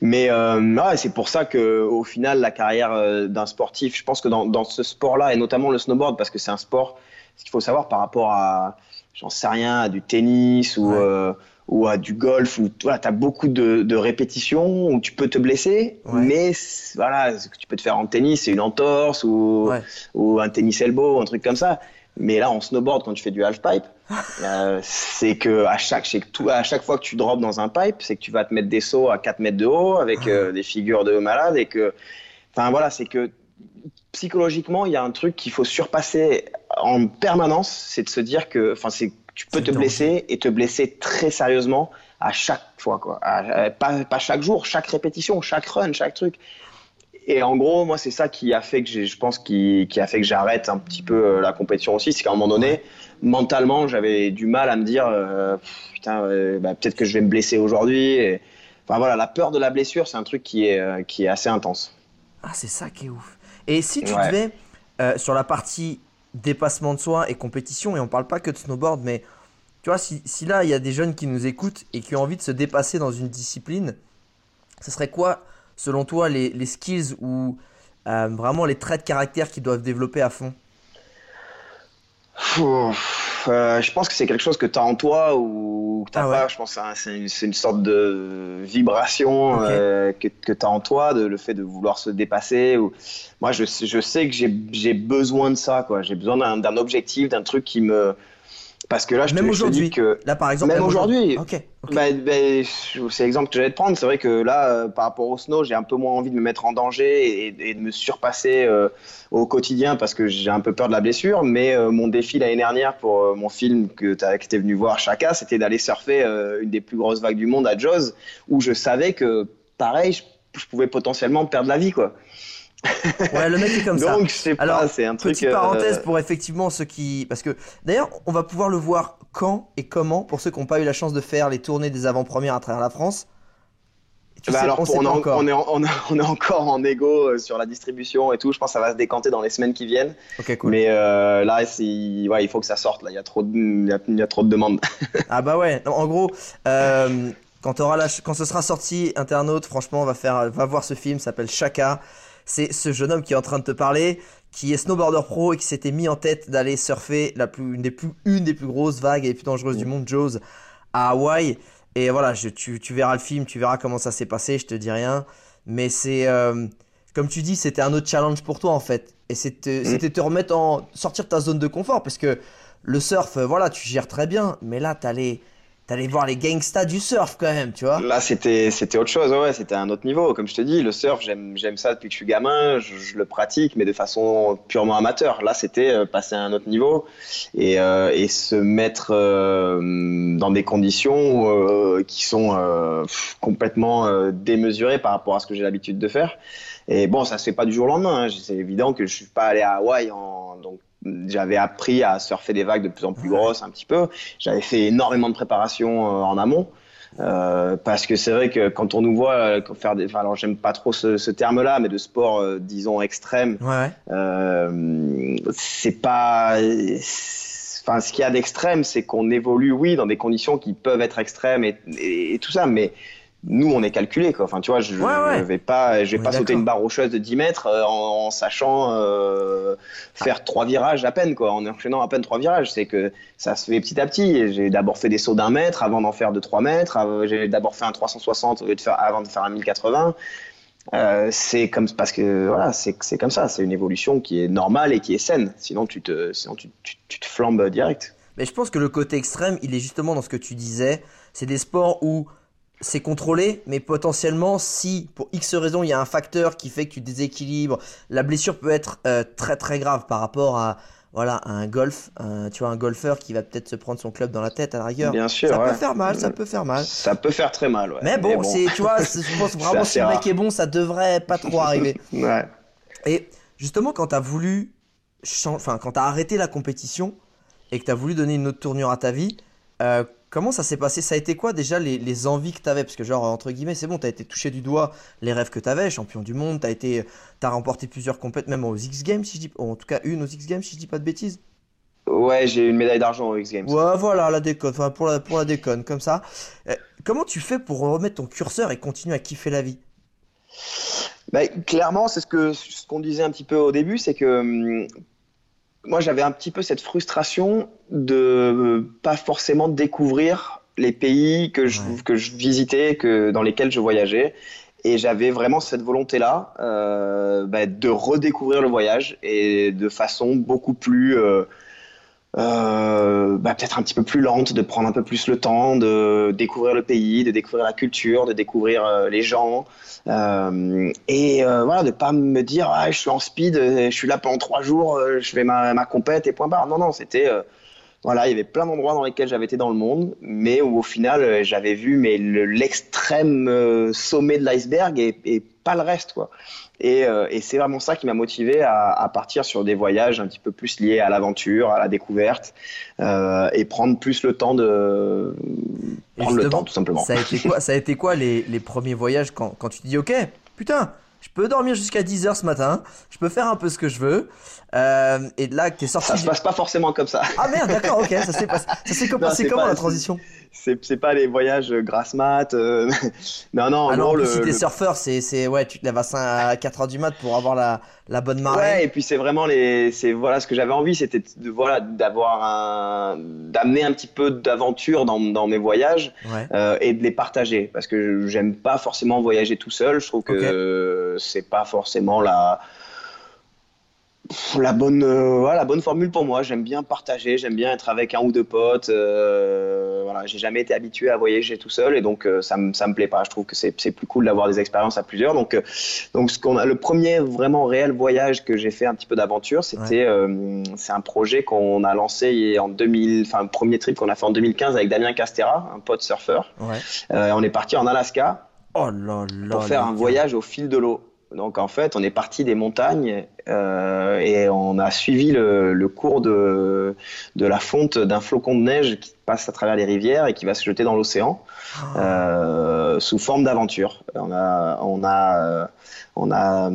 [SPEAKER 4] Mais euh, ouais, c'est pour ça que au final, la carrière euh, d'un sportif, je pense que dans, dans ce sport-là, et notamment le snowboard, parce que c'est un sport, ce qu'il faut savoir par rapport à, j'en sais rien, à du tennis ou,
[SPEAKER 3] Ouais.
[SPEAKER 4] euh, ou à du golf, où tu as beaucoup de, de répétitions, où tu peux te blesser,
[SPEAKER 3] Ouais.
[SPEAKER 4] mais voilà, ce que tu peux te faire en tennis, c'est une entorse ou,
[SPEAKER 3] Ouais.
[SPEAKER 4] ou un tennis elbow, un truc comme ça. Mais là, en snowboard, quand tu fais du half pipe, <laughs> euh, c'est que à chaque, que tout, à chaque fois que tu drops dans un pipe, c'est que tu vas te mettre des sauts à 4 mètres de haut avec euh, des figures de malades et que, enfin voilà, c'est que psychologiquement, il y a un truc qu'il faut surpasser en permanence, c'est de se dire que, enfin, c'est tu peux te
[SPEAKER 3] le
[SPEAKER 4] blesser et te blesser très sérieusement à chaque fois, quoi. À- à- pas, pas chaque jour, chaque répétition, chaque run, chaque truc. Et en gros, moi, c'est ça qui a fait que je pense, qui, qui a fait que j'arrête un petit peu euh, la compétition aussi. C'est qu'à un moment donné, mentalement, j'avais du mal à me dire, euh, putain, euh, bah, peut-être que je vais me blesser aujourd'hui. Et... Enfin voilà, la peur de la blessure, c'est un truc qui est, euh, qui est assez intense.
[SPEAKER 3] Ah, c'est ça qui est ouf. Et si tu
[SPEAKER 4] Ouais.
[SPEAKER 3] devais, sur la partie dépassement de soi et compétition, et on parle pas que de snowboard, mais tu vois, si, là, il y a des jeunes qui nous écoutent et qui ont envie de se dépasser dans une discipline, ce serait quoi, selon toi, les, les skills ou euh, vraiment les traits de caractère qu'ils doivent développer à fond?
[SPEAKER 4] Pff, euh, je pense que c'est quelque chose que tu as en toi ou que tu
[SPEAKER 3] Ah ouais.
[SPEAKER 4] pas. Je pense que c'est un- c'est une, sorte de vibration euh, que, que tu as en toi, de, le fait de vouloir se dépasser. Ou... Moi, je, sais- je sais que j'ai besoin de ça. quoi. J'ai besoin d'un objectif, d'un truc qui me. Parce que là, je te,
[SPEAKER 3] Même
[SPEAKER 4] je te dis
[SPEAKER 3] aujourd'hui.
[SPEAKER 4] que.
[SPEAKER 3] Là, par exemple,
[SPEAKER 4] Même aujourd'hui.
[SPEAKER 3] Ok. ok.
[SPEAKER 4] Bah, bah, c'est l'exemple que j'allais te prendre. C'est vrai que là, euh, par rapport au snow, j'ai un peu moins envie de me mettre en danger et, et de me surpasser euh, au quotidien parce que j'ai un peu peur de la blessure. Mais euh, mon défi l'année dernière pour euh, mon film que tu étais venu voir, Chaka, c'était d'aller surfer une des plus grosses vagues du monde à Jaws, où je savais que, pareil, je, je pouvais potentiellement perdre la vie. quoi.
[SPEAKER 3] Ouais, le mec est comme ça.
[SPEAKER 4] Donc, je sais pas,
[SPEAKER 3] Alors,
[SPEAKER 4] c'est un truc.
[SPEAKER 3] Petite
[SPEAKER 4] euh,
[SPEAKER 3] parenthèse pour effectivement ceux qui. Parce que d'ailleurs, on va pouvoir le voir quand et comment pour ceux qui n'ont pas eu la chance de faire les tournées des avant-premières à travers la France. Tu
[SPEAKER 4] bah
[SPEAKER 3] sais,
[SPEAKER 4] alors,
[SPEAKER 3] on
[SPEAKER 4] on, est en- on est en- on est- on est encore en égo euh, sur la distribution et tout. Je pense que ça va se décanter dans les semaines qui viennent.
[SPEAKER 3] Ok, cool.
[SPEAKER 4] Mais euh, là, ouais, il faut que ça sorte. Là, il y a trop de, il y a, il y a trop de demandes. <laughs>
[SPEAKER 3] Ah bah ouais. En gros, euh, quand, t'auras la quand ce sera sorti, internaute, franchement, va faire, va voir ce film. S'appelle Chaka. C'est ce jeune homme qui est en train de te parler, qui est snowboarder pro et qui s'était mis en tête d'aller surfer la plus, une des plus, une des plus grosses vagues et les plus dangereuses du monde, Jaws, à Hawaï. Et voilà, je, tu, tu verras le film, tu verras comment ça s'est passé. Je te dis rien, mais c'est euh, comme tu dis, c'était un autre challenge pour toi en fait. Et c'était, c'était te remettre en sortir de ta zone de confort parce que le surf, euh, voilà, tu gères très bien, mais là, t'allais, t'allais voir les gangsters du surf quand même, tu vois.
[SPEAKER 4] Là, c'était, c'était autre chose. Ouais, c'était un autre niveau. Comme je te dis, le surf, j'aime, j'aime ça depuis que je suis gamin. Je, le pratique, mais de façon purement amateur. Là, c'était euh, passer à un autre niveau et, euh, et se mettre euh, dans des conditions euh, qui sont euh, complètement euh, démesurées par rapport à ce que j'ai l'habitude de faire. Et bon, ça se fait pas du jour au lendemain. hein. C'est évident que je suis pas allé à Hawaï en donc j'avais appris à surfer des vagues de plus en plus grosses un petit peu. J'avais fait énormément de préparation euh, en amont. Euh, parce que c'est vrai que quand on nous voit euh, faire des, enfin, alors j'aime pas trop ce, ce terme-là, mais de sport, euh, disons extrême,
[SPEAKER 3] Ouais,
[SPEAKER 4] euh, c'est pas. Enfin, ce qu'il y a d'extrême, c'est qu'on évolue, oui, dans des conditions qui peuvent être extrêmes et, et- et tout ça, mais nous, on est calculé, quoi. Enfin, tu vois, je,
[SPEAKER 3] Ouais, ouais.
[SPEAKER 4] je vais pas, je vais
[SPEAKER 3] On
[SPEAKER 4] pas sauter une barre rocheuse de 10 mètres euh, en, en sachant euh, faire trois virages à peine, quoi, en enchaînant à peine trois virages. C'est que ça se fait petit à petit. J'ai d'abord fait des sauts d'un mètre avant d'en faire de 3 mètres. J'ai d'abord fait un 360 au lieu de faire, avant de faire un 1080. Euh, c'est comme parce que voilà, c'est c'est comme ça. C'est une évolution qui est normale et qui est saine. Sinon, tu te, sinon tu, tu, tu te flambes direct.
[SPEAKER 3] Mais je pense que le côté extrême, il est justement dans ce que tu disais. C'est des sports où c'est contrôlé, mais potentiellement, si pour X raison, il y a un facteur qui fait que tu déséquilibres, la blessure peut être euh, très très grave par rapport à voilà à un golf, un- tu vois un golfeur qui va peut-être se prendre son club dans la tête à la rigueur.
[SPEAKER 4] Bien sûr,
[SPEAKER 3] ça
[SPEAKER 4] ouais.
[SPEAKER 3] peut faire mal, ça peut faire mal.
[SPEAKER 4] Ça peut faire très mal, ouais.
[SPEAKER 3] Mais bon, c'est tu vois, je pense <laughs> vraiment si le mec
[SPEAKER 4] rare.
[SPEAKER 3] est bon, ça devrait pas trop arriver. <laughs>
[SPEAKER 4] Ouais.
[SPEAKER 3] Et justement, quand tu as voulu, enfin, quand tu as arrêté la compétition et que tu as voulu donner une autre tournure à ta vie, euh, comment ça s'est passé? Ça a été quoi déjà les, les envies que tu avais Parce que, genre, entre guillemets, c'est bon, tu as été touché du doigt les rêves que tu avais, champion du monde, tu as, été, t'as remporté plusieurs compétitions, même aux X Games, si je dis, en tout cas une aux X Games, si je dis pas de bêtises.
[SPEAKER 4] Ouais, j'ai une médaille d'argent aux X Games.
[SPEAKER 3] Ouais, voilà, la déconne, enfin, pour la, pour la déconne, comme ça. Euh, comment tu fais pour remettre ton curseur et continuer à kiffer la vie?
[SPEAKER 4] Bah, clairement, c'est ce que ce qu'on disait un petit peu au début, c'est que hum, moi j'avais un petit peu cette frustration de euh, pas forcément découvrir les pays que je,
[SPEAKER 3] Ouais.
[SPEAKER 4] que je visitais, que dans lesquels je voyageais. Et j'avais vraiment cette volonté-là euh, bah, de redécouvrir le voyage et de façon beaucoup plus, euh, euh, bah, peut-être un petit peu plus lente, de prendre un peu plus le temps, de découvrir le pays, de découvrir la culture, de découvrir euh, les gens. Euh, et euh, voilà, de pas me dire ah, je suis en speed, euh, je suis là pendant trois jours, je fais ma, ma compète et point barre. Non, non, c'était voilà, il y avait plein d'endroits dans lesquels j'avais été dans le monde, mais où au final j'avais vu mais le- l'extrême sommet de l'iceberg et, et pas le reste quoi. Et, euh, et c'est vraiment ça qui m'a motivé à, à partir sur des voyages un petit peu plus liés à l'aventure, à la découverte, euh, et prendre plus le temps de prendre le temps tout simplement.
[SPEAKER 3] Ça a été quoi, ça a été quoi les, les premiers voyages quand, quand tu te dis ok, putain, je peux dormir jusqu'à 10h ce matin, je peux faire un peu ce que je veux. euh, et de là que t'es sorti.
[SPEAKER 4] Ça se passe pas forcément comme ça.
[SPEAKER 3] Ah merde, d'accord, ok, ça s'est passé. Ça s'est
[SPEAKER 4] c'est
[SPEAKER 3] comment la transition
[SPEAKER 4] C'est pas les voyages grasse mat. euh, <laughs> non, non, en
[SPEAKER 3] Ah non,
[SPEAKER 4] le,
[SPEAKER 3] si t'es
[SPEAKER 4] le-
[SPEAKER 3] surfeur, c'est, ouais, tu te lèves à, 5 à 4h du mat pour avoir la, la bonne marée.
[SPEAKER 4] Ouais, et puis c'est vraiment les, voilà ce que j'avais envie, c'était de voilà d'avoir un, d'amener un petit peu d'aventure dans, dans mes voyages
[SPEAKER 3] Ouais.
[SPEAKER 4] euh, et de les partager parce que j'aime pas forcément voyager tout seul. Je trouve que. C'est pas forcément la la bonne euh, voilà, la bonne formule pour moi. J'aime bien partager, j'aime bien être avec un ou deux potes. euh, voilà, j'ai jamais été habitué à voyager tout seul et donc euh, ça me ça me plaît pas. Je trouve que c'est c'est plus cool d'avoir des expériences à plusieurs. Donc euh, donc ce qu'on a le premier vraiment réel voyage que j'ai fait un petit peu d'aventure, c'était c'est un projet qu'on a lancé en 2000 enfin le premier trip qu'on a fait en 2015 avec Damien Castera, un pote surfeur.
[SPEAKER 3] Ouais.
[SPEAKER 4] On est parti en Alaska
[SPEAKER 3] Oh là là.
[SPEAKER 4] pour faire un voyage au fil de l'eau. Donc en fait, on est parti des montagnes euh, et on a suivi le, le cours de, de la fonte d'un flocon de neige qui passe à travers les rivières et qui va se jeter dans l'océan
[SPEAKER 3] Ah.
[SPEAKER 4] euh, sous forme d'aventure. On a, on a, euh, on a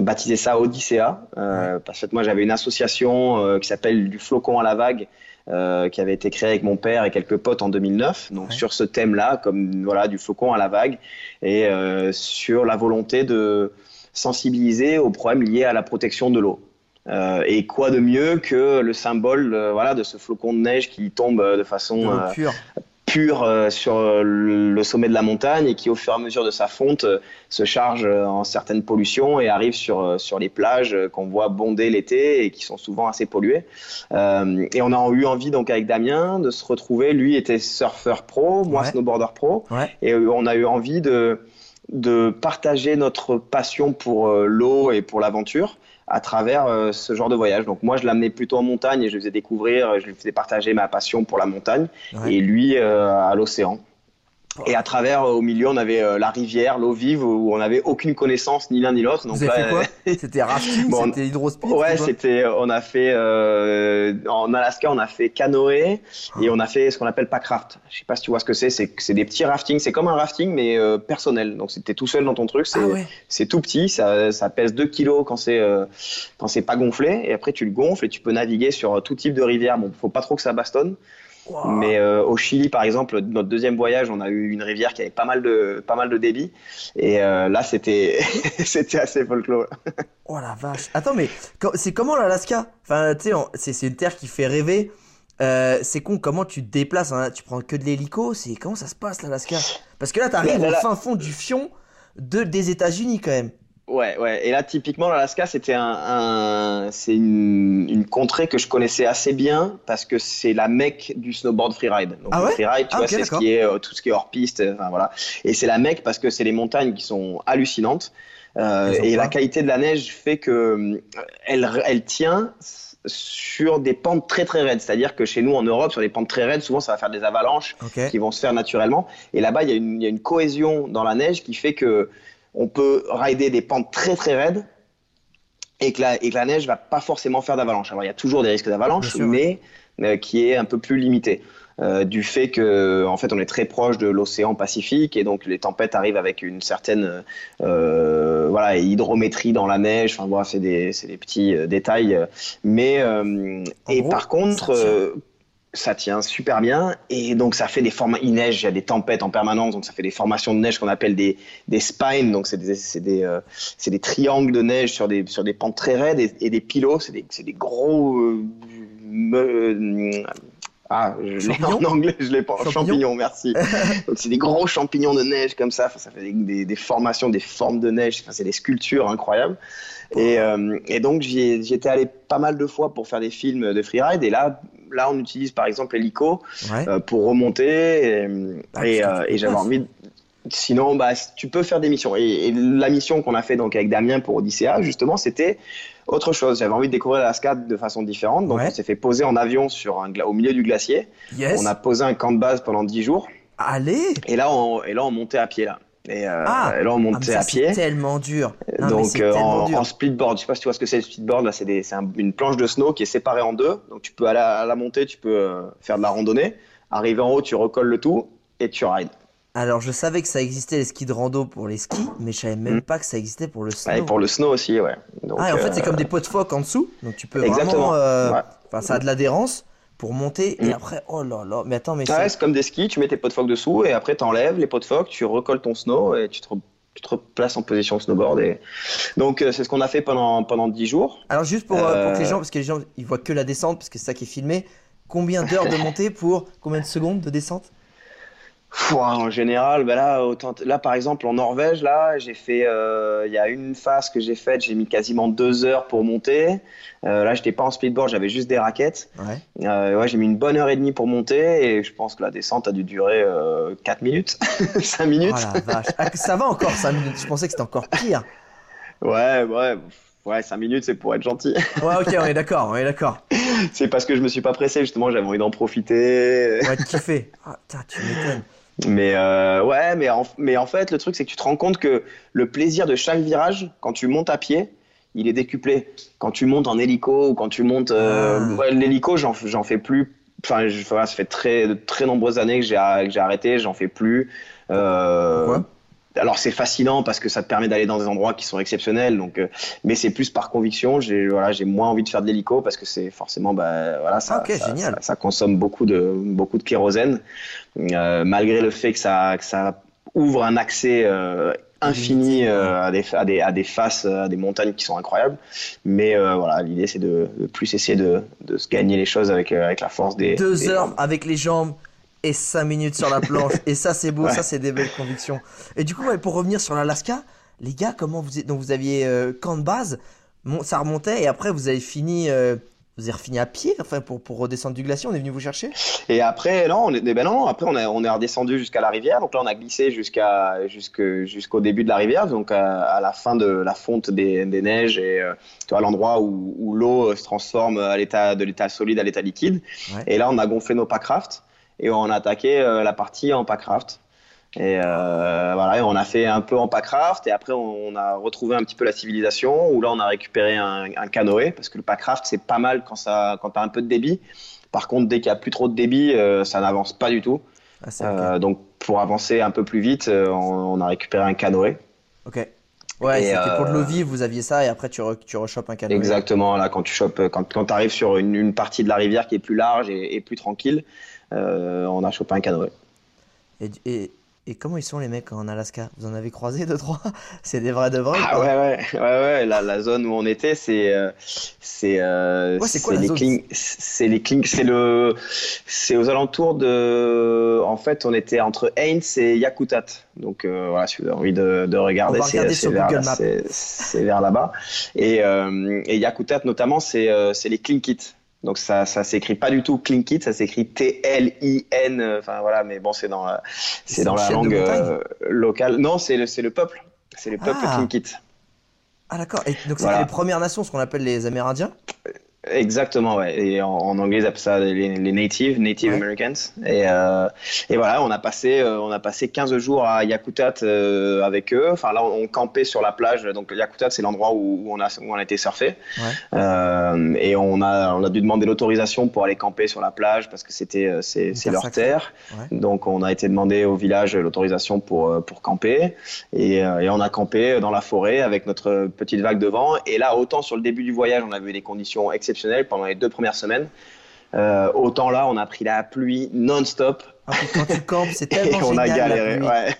[SPEAKER 4] baptisé ça Odyssea euh, parce que moi j'avais une association qui s'appelle du flocon à la vague. Euh, qui avait été créée avec mon père et quelques potes en 2009, donc
[SPEAKER 3] Ouais.
[SPEAKER 4] sur ce thème-là, comme voilà du flocon à la vague, et euh, sur la volonté de sensibiliser aux problèmes liés à la protection de l'eau. Euh, et quoi de mieux que le symbole euh, voilà, de ce flocon de neige qui tombe euh, de façon
[SPEAKER 3] De pure.
[SPEAKER 4] Pure euh, sur euh, le sommet de la montagne et qui, au fur et à mesure de sa fonte, euh, se charge en certaines pollutions et arrive sur, sur les plages qu'on voit bonder l'été et qui sont souvent assez polluées. Euh, et on a eu envie, donc, avec Damien, de se retrouver. Lui était surfeur pro, moi
[SPEAKER 3] Ouais.
[SPEAKER 4] snowboarder pro.
[SPEAKER 3] Ouais.
[SPEAKER 4] Et on a eu envie de, de partager notre passion pour l'eau et pour l'aventure à travers euh, ce genre de voyage. Donc moi, je l'amenais plutôt en montagne et je lui faisais découvrir, je lui faisais partager ma passion pour la montagne
[SPEAKER 3] Ouais.
[SPEAKER 4] et lui euh, à l'océan. Et à travers, euh, au milieu, on avait euh, la rivière, l'eau vive, où on n'avait aucune connaissance, ni l'un ni l'autre. Donc
[SPEAKER 3] Vous avez
[SPEAKER 4] là,
[SPEAKER 3] fait quoi <laughs> C'était rafting,
[SPEAKER 4] Bon,
[SPEAKER 3] c'était hydrospeed
[SPEAKER 4] Ouais,
[SPEAKER 3] c'était
[SPEAKER 4] on a fait euh, en Alaska, on a fait canoë et on a fait ce qu'on appelle packraft. Je sais pas si tu vois ce que c'est. C'est des petits raftings. C'est comme un rafting mais euh, personnel. Donc c'était tout seul dans ton truc. C'est
[SPEAKER 3] Ah ouais.
[SPEAKER 4] c'est tout petit. Ça, ça pèse 2 kilos quand c'est euh, quand c'est pas gonflé. Et après tu le gonfles et tu peux naviguer sur tout type de rivière. Bon, faut pas trop que ça bastonne.
[SPEAKER 3] Wow.
[SPEAKER 4] Mais euh, au Chili, par exemple, notre deuxième voyage, on a eu une rivière qui avait pas mal de pas mal de débit. Et euh, là, c'était <laughs> c'était assez folklore.
[SPEAKER 3] Oh la vache. Attends, mais c'est comment l'Alaska? Enfin, tu sais, c'est c'est une terre qui fait rêver. Euh, c'est con, comment tu te déplaces hein? Tu prends que de l'hélico? C'est comment ça se passe l'Alaska? Parce que là, t'arrives
[SPEAKER 4] là,
[SPEAKER 3] au fin fond du fion de, des États-Unis quand même.
[SPEAKER 4] Ouais, ouais. Et là, typiquement, l'Alaska, c'était un, un- c'est une, une contrée que je connaissais assez bien parce que c'est la mecque du snowboard freeride. Donc,
[SPEAKER 3] Ah
[SPEAKER 4] le
[SPEAKER 3] ouais
[SPEAKER 4] freeride, tu
[SPEAKER 3] Ah,
[SPEAKER 4] vois, c'est ce qui est euh, tout ce qui est hors piste. euh, Enfin voilà. Et c'est la mecque parce que c'est les montagnes qui sont hallucinantes. Euh, et la qualité de la neige fait que euh, elle, elle tient sur des pentes très très raides. C'est-à-dire que chez nous en Europe, sur des pentes très raides, souvent ça va faire des avalanches qui vont se faire naturellement. Et là-bas, il y, y a une cohésion dans la neige qui fait que on peut rider des pentes très très raides et que la, et que la neige va pas forcément faire d'avalanche. Alors il y a toujours des risques d'avalanche, mais euh, qui est un peu plus limité. euh, du fait que en fait on est très proche de l'océan Pacifique et donc les tempêtes arrivent avec une certaine euh, voilà hydrométrie dans la neige enfin voilà c'est des petits détails mais et
[SPEAKER 3] gros,
[SPEAKER 4] par contre
[SPEAKER 3] ça tient.
[SPEAKER 4] super bien et donc ça fait des formes il neige il y a des tempêtes en permanence donc ça fait des formations de neige qu'on appelle des des spines donc c'est des des euh, des triangles de neige sur des sur des pentes très raides et, et des pilots c'est des des gros euh, me- euh, ah, je l'ai en anglais, je l'ai pas.
[SPEAKER 3] Champignons?
[SPEAKER 4] Champignons, merci. <laughs> Donc c'est des gros champignons de neige comme ça. Enfin, ça fait des, des- des formations, des formes de neige. Enfin, c'est des sculptures incroyables. Et, euh, et donc j'y étais allé pas mal de fois pour faire des films de freeride. Et là, là, on utilise par exemple l'hélico
[SPEAKER 3] Ouais.
[SPEAKER 4] euh, pour remonter. Et,
[SPEAKER 3] Ah,
[SPEAKER 4] et, euh, et j'avais envie. de- Sinon, bah, tu peux faire des missions. Et, et la mission qu'on a fait donc avec Damien pour Odyssea, justement, c'était autre chose. J'avais envie de découvrir l'Alaska de façon différente. Donc,
[SPEAKER 3] Ouais.
[SPEAKER 4] on s'est fait poser en avion sur un, au milieu du glacier.
[SPEAKER 3] Yes.
[SPEAKER 4] On a posé un camp de base pendant 10 jours.
[SPEAKER 3] Allez.
[SPEAKER 4] Et là, on, et là, on montait à pied. Là. Et, euh,
[SPEAKER 3] Ah.
[SPEAKER 4] et là, on
[SPEAKER 3] Ah, mais
[SPEAKER 4] montait
[SPEAKER 3] ça,
[SPEAKER 4] à pied.
[SPEAKER 3] C'est tellement dur. Non,
[SPEAKER 4] Donc euh,
[SPEAKER 3] tellement
[SPEAKER 4] en,
[SPEAKER 3] dur.
[SPEAKER 4] en splitboard, je sais pas si tu vois ce que c'est le splitboard, là c'est un- une planche de snow qui est séparée en deux, donc tu peux aller à la montée, tu peux euh, faire de la randonnée, arriver en haut, tu recolles le tout et tu rides.
[SPEAKER 3] Alors, je savais que ça existait les skis de rando pour les skis, mais je savais même
[SPEAKER 4] Mm.
[SPEAKER 3] pas que ça existait pour le snow.
[SPEAKER 4] Et pour le snow aussi, ouais. Donc,
[SPEAKER 3] ah, et en fait, c'est comme des pots de phoque en dessous, donc tu peux
[SPEAKER 4] Exactement,
[SPEAKER 3] vraiment.
[SPEAKER 4] ouais.
[SPEAKER 3] Enfin, ça a de l'adhérence pour monter et
[SPEAKER 4] Mm.
[SPEAKER 3] après, oh là là. Mais attends, mais
[SPEAKER 4] ouais,
[SPEAKER 3] c'est.
[SPEAKER 4] comme des skis, tu mets tes pots de phoque dessous et après tu enlèves les pots de phoque, tu recolles ton snow et tu te, re- tu te replaces en position snowboard. Et... Donc euh, c'est ce qu'on a fait pendant, pendant 10 jours.
[SPEAKER 3] Alors, juste pour, euh, pour que les
[SPEAKER 4] Euh.
[SPEAKER 3] gens, parce que les gens, ils voient que la descente, parce que c'est ça qui est filmé. Combien d'heures de <laughs> montée pour combien de secondes de descente?
[SPEAKER 4] En général, bah là, autant, là, par exemple, en Norvège, là, j'ai fait, euh, il y a une phase que j'ai faite, j'ai mis quasiment deux heures pour monter. Euh, là, j'étais pas en speedboard, j'avais juste des raquettes.
[SPEAKER 3] Ouais.
[SPEAKER 4] Euh, ouais, j'ai mis une bonne heure et demie pour monter et je pense que la descente a dû durer euh, 4 minutes, <laughs> 5 minutes.
[SPEAKER 3] Oh la vache. Ah, ça va encore 5 minutes? Je pensais que c'était encore pire.
[SPEAKER 4] Ouais, ouais, ouais, 5 minutes, c'est pour être gentil.
[SPEAKER 3] Ouais, ok, on est d'accord, on est d'accord.
[SPEAKER 4] c'est parce que je me suis pas pressé, justement, j'avais envie d'en profiter.
[SPEAKER 3] Te kiffer. Ah, putain, tu m'étonnes.
[SPEAKER 4] Mais euh, ouais, mais en, mais en fait, le truc, c'est que tu te rends compte que le plaisir de chaque virage, quand tu montes à pied, il est décuplé. Quand tu montes en hélico ou quand tu montes. euh,
[SPEAKER 3] Ah.
[SPEAKER 4] ouais, L'hélico, j'en j'en fais plus. Enfin, je- voilà, ça fait très, de très nombreuses années que j'ai que j'ai arrêté, j'en fais plus. Euh,
[SPEAKER 3] Pourquoi?
[SPEAKER 4] Alors c'est fascinant parce que ça te permet d'aller dans des endroits qui sont exceptionnels, donc, euh, mais c'est plus par conviction. J'ai voilà, j'ai moins envie de faire de l'hélico parce que c'est forcément bah, voilà, ça, ça,
[SPEAKER 3] génial.
[SPEAKER 4] ça- ça consomme beaucoup de beaucoup de kérosène, euh, malgré le fait que ça que ça ouvre un accès euh, infini euh, à des à des à des faces, à des montagnes qui sont incroyables. Mais euh, voilà, l'idée c'est de, de plus essayer de, de se gagner les choses avec euh, avec la force des
[SPEAKER 3] Deux
[SPEAKER 4] des
[SPEAKER 3] heures avec les jambes et 5 minutes sur la planche. Et ça, c'est beau,
[SPEAKER 4] Ouais.
[SPEAKER 3] ça, c'est des belles convictions. Et du coup, ouais, pour revenir sur l'Alaska, les gars, comment vous êtes- Donc, vous aviez euh, camp de base, mon- ça remontait, et après, vous avez fini. euh, Vous avez refini à pied, enfin, pour, pour redescendre du glacier, on est venu vous chercher
[SPEAKER 4] Et après, non, on est, ben non, après on est, on est redescendu jusqu'à la rivière. Donc là, on a glissé jusqu'à jusqu'au début de la rivière, donc à, à la fin de la fonte des, des neiges et euh, tu vois l'endroit où, où l'eau se transforme à l'état de l'état solide à l'état liquide.
[SPEAKER 3] Ouais.
[SPEAKER 4] Et là, on a gonflé nos packraft et on a attaqué euh, la partie en packraft. Et euh, voilà, on a fait un peu en packraft et après on a retrouvé un petit peu la civilisation où là on a récupéré un, un canoë parce que le packraft c'est pas mal quand ça quand t'as un peu de débit. Par contre, dès qu'il y a plus trop de débit, euh, ça n'avance pas du tout.
[SPEAKER 3] Ah,
[SPEAKER 4] donc pour avancer un peu plus vite, on, on a récupéré un canoë.
[SPEAKER 3] Ok. Ouais, c'était pour de l'eau vive, vous aviez ça, et après, tu, re- tu rechopes un canoë.
[SPEAKER 4] Exactement, là quand tu chopes, quand, quand arrives sur une, une partie de la rivière qui est plus large et, et plus tranquille, on a chopé un canoë.
[SPEAKER 3] Et, et Et comment ils sont les mecs en Alaska? Vous en avez croisé deux, trois? <laughs> C'est des vrais de vrais,
[SPEAKER 4] Ah ouais, ouais, ouais, ouais, la, la zone où on était, c'est euh, c'est euh,
[SPEAKER 3] Ouais, c'est quoi
[SPEAKER 4] c'est
[SPEAKER 3] la
[SPEAKER 4] les c'est les c'est le c'est aux alentours de en fait, on était entre Haines et Yakutat. Donc euh, voilà, si vous avez envie de, regarder,
[SPEAKER 3] regarder
[SPEAKER 4] c'est vers là-bas. Et euh, et Yakutat notamment, c'est euh, les Tlingit. Donc ça ça s'écrit pas du tout Tlingit, ça s'écrit T-L-I-N. euh, Enfin voilà, mais bon, c'est dans la
[SPEAKER 3] C'est
[SPEAKER 4] c'est dans la langue euh, locale. Non, c'est le c'est le peuple. C'est le peuple
[SPEAKER 3] Ah, ah d'accord. Et donc c'était
[SPEAKER 4] Voilà.
[SPEAKER 3] les Premières Nations, ce qu'on appelle les Amérindiens?
[SPEAKER 4] Exactement, ouais. Et en, en anglais, ils appellent ça les, les natives, Native
[SPEAKER 3] Ouais.
[SPEAKER 4] Americans. Et, euh, et voilà, on a passé, euh, on a passé 15 jours à Yakutat euh, avec eux. Enfin, là, on, on campait sur la plage. Donc, Yakutat, c'est l'endroit où, où on a, où on a été surfer.
[SPEAKER 3] Ouais.
[SPEAKER 4] Et on a, on a dû demander l'autorisation pour aller camper sur la plage parce que c'était, c'est, leur terre.
[SPEAKER 3] Ouais.
[SPEAKER 4] Donc, on a été demander au village l'autorisation pour, pour camper. Et, et on a campé dans la forêt avec notre petite vague de vent. Et là, autant sur le début du voyage, on avait des conditions exceptionnelles pendant les deux premières semaines. Euh, autant là, on a pris la pluie non-stop
[SPEAKER 3] Ah, quand tu campes, c'est <laughs>
[SPEAKER 4] et
[SPEAKER 3] tellement
[SPEAKER 4] on a
[SPEAKER 3] génial
[SPEAKER 4] galéré. Ouais.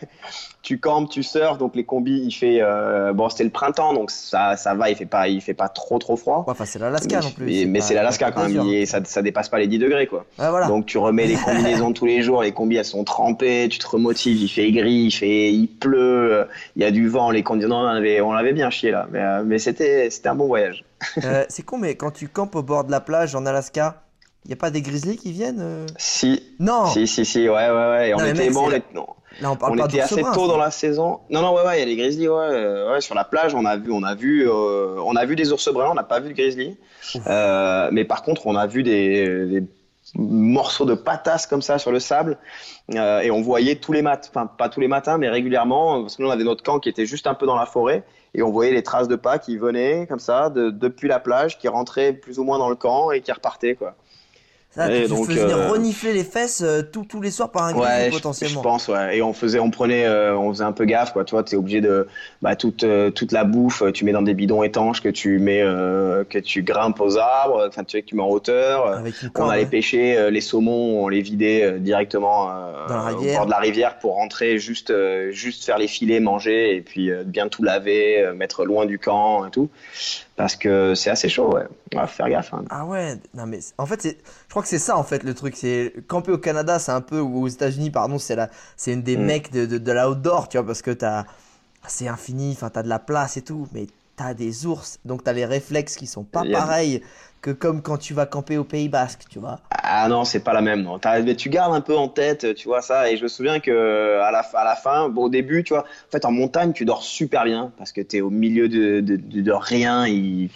[SPEAKER 4] Tu campes, tu surfes, donc les combis, il fait euh, bon, c'était le printemps, donc ça, ça va, il fait pas, il fait pas trop trop froid.
[SPEAKER 3] Ouais, enfin, c'est l'Alaska non plus.
[SPEAKER 4] mais-
[SPEAKER 3] C'est
[SPEAKER 4] mais
[SPEAKER 3] pas,
[SPEAKER 4] c'est l'Alaska quand même, est- ça, ça dépasse pas les 10 degrés quoi.
[SPEAKER 3] Ouais, voilà.
[SPEAKER 4] Donc tu remets les combinaisons tous les jours, les combis elles sont trempées, tu te remotives, il fait gris, il fait, il pleut, il y a du vent, les conditions, on avait, on avait bien chié là, mais, euh, mais c'était, c'était un bon voyage.
[SPEAKER 3] Euh, c'est con, mais quand tu campes au bord de la plage en Alaska, il n'y a pas des grizzlies qui viennent euh
[SPEAKER 4] Si,
[SPEAKER 3] Non!
[SPEAKER 4] si, si, si, ouais, ouais, ouais. On était
[SPEAKER 3] mec,
[SPEAKER 4] bon, on non,
[SPEAKER 3] Là, on parle
[SPEAKER 4] on
[SPEAKER 3] pas
[SPEAKER 4] était assez tôt dans la saison. Non, non, ouais, ouais, il y a les grizzlies, ouais, euh, ouais, sur la plage, on a vu, on a vu, euh, on a vu des ours bruns, on n'a pas vu de. Euh, mais par contre, on a vu des, des morceaux de patasse comme ça sur le sable, euh, et on voyait tous les matins, enfin pas tous les matins, mais régulièrement, parce que nous on avait notre camp qui était juste un peu dans la forêt, et on voyait les traces de pas qui venaient comme ça de- depuis la plage, qui rentraient plus ou moins dans le camp et qui repartaient quoi.
[SPEAKER 3] Ça,
[SPEAKER 4] Et
[SPEAKER 3] tu
[SPEAKER 4] donc,
[SPEAKER 3] faisais
[SPEAKER 4] euh,
[SPEAKER 3] renifler les fesses euh, tous tous les soirs par un
[SPEAKER 4] Ouais, je, je
[SPEAKER 3] potentiellement.
[SPEAKER 4] pense, ouais. Et on faisait, on prenait, euh, on faisait un peu gaffe, quoi. Tu vois, t'es obligé de, bah, toute, toute la bouffe, tu mets dans des bidons étanches que tu mets, que tu grimpes aux arbres, enfin, tu sais, que tu mets en hauteur.
[SPEAKER 3] Avec
[SPEAKER 4] On
[SPEAKER 3] corde.
[SPEAKER 4] allait
[SPEAKER 3] ouais.
[SPEAKER 4] pêcher les saumons, on les vidait directement
[SPEAKER 3] Dans la
[SPEAKER 4] au
[SPEAKER 3] rivière.
[SPEAKER 4] bord de la rivière pour rentrer, juste, juste faire les filets, manger et puis bien tout laver, mettre loin du camp et tout, parce que c'est assez chaud, ouais. On va faire gaffe. hein.
[SPEAKER 3] Ah ouais, non mais en fait je crois que c'est ça en fait le truc, c'est camper au Canada, c'est un peu ou aux États-Unis pardon, c'est la, c'est une des
[SPEAKER 4] Mm.
[SPEAKER 3] mecs de, de, de l'outdoor, tu vois, parce que t'as, c'est infini, enfin t'as de la place et tout, mais t'as des ours, donc t'as les réflexes qui sont pas pareils que comme quand tu vas camper au Pays Basque, tu vois.
[SPEAKER 4] Ah non, c'est pas la même. Non. Mais tu gardes un peu en tête, tu vois ça. Et je me souviens que à la, à la fin, bon, au début, tu vois, en fait, en montagne, tu dors super bien parce que t'es au milieu de, de, de, de rien. Il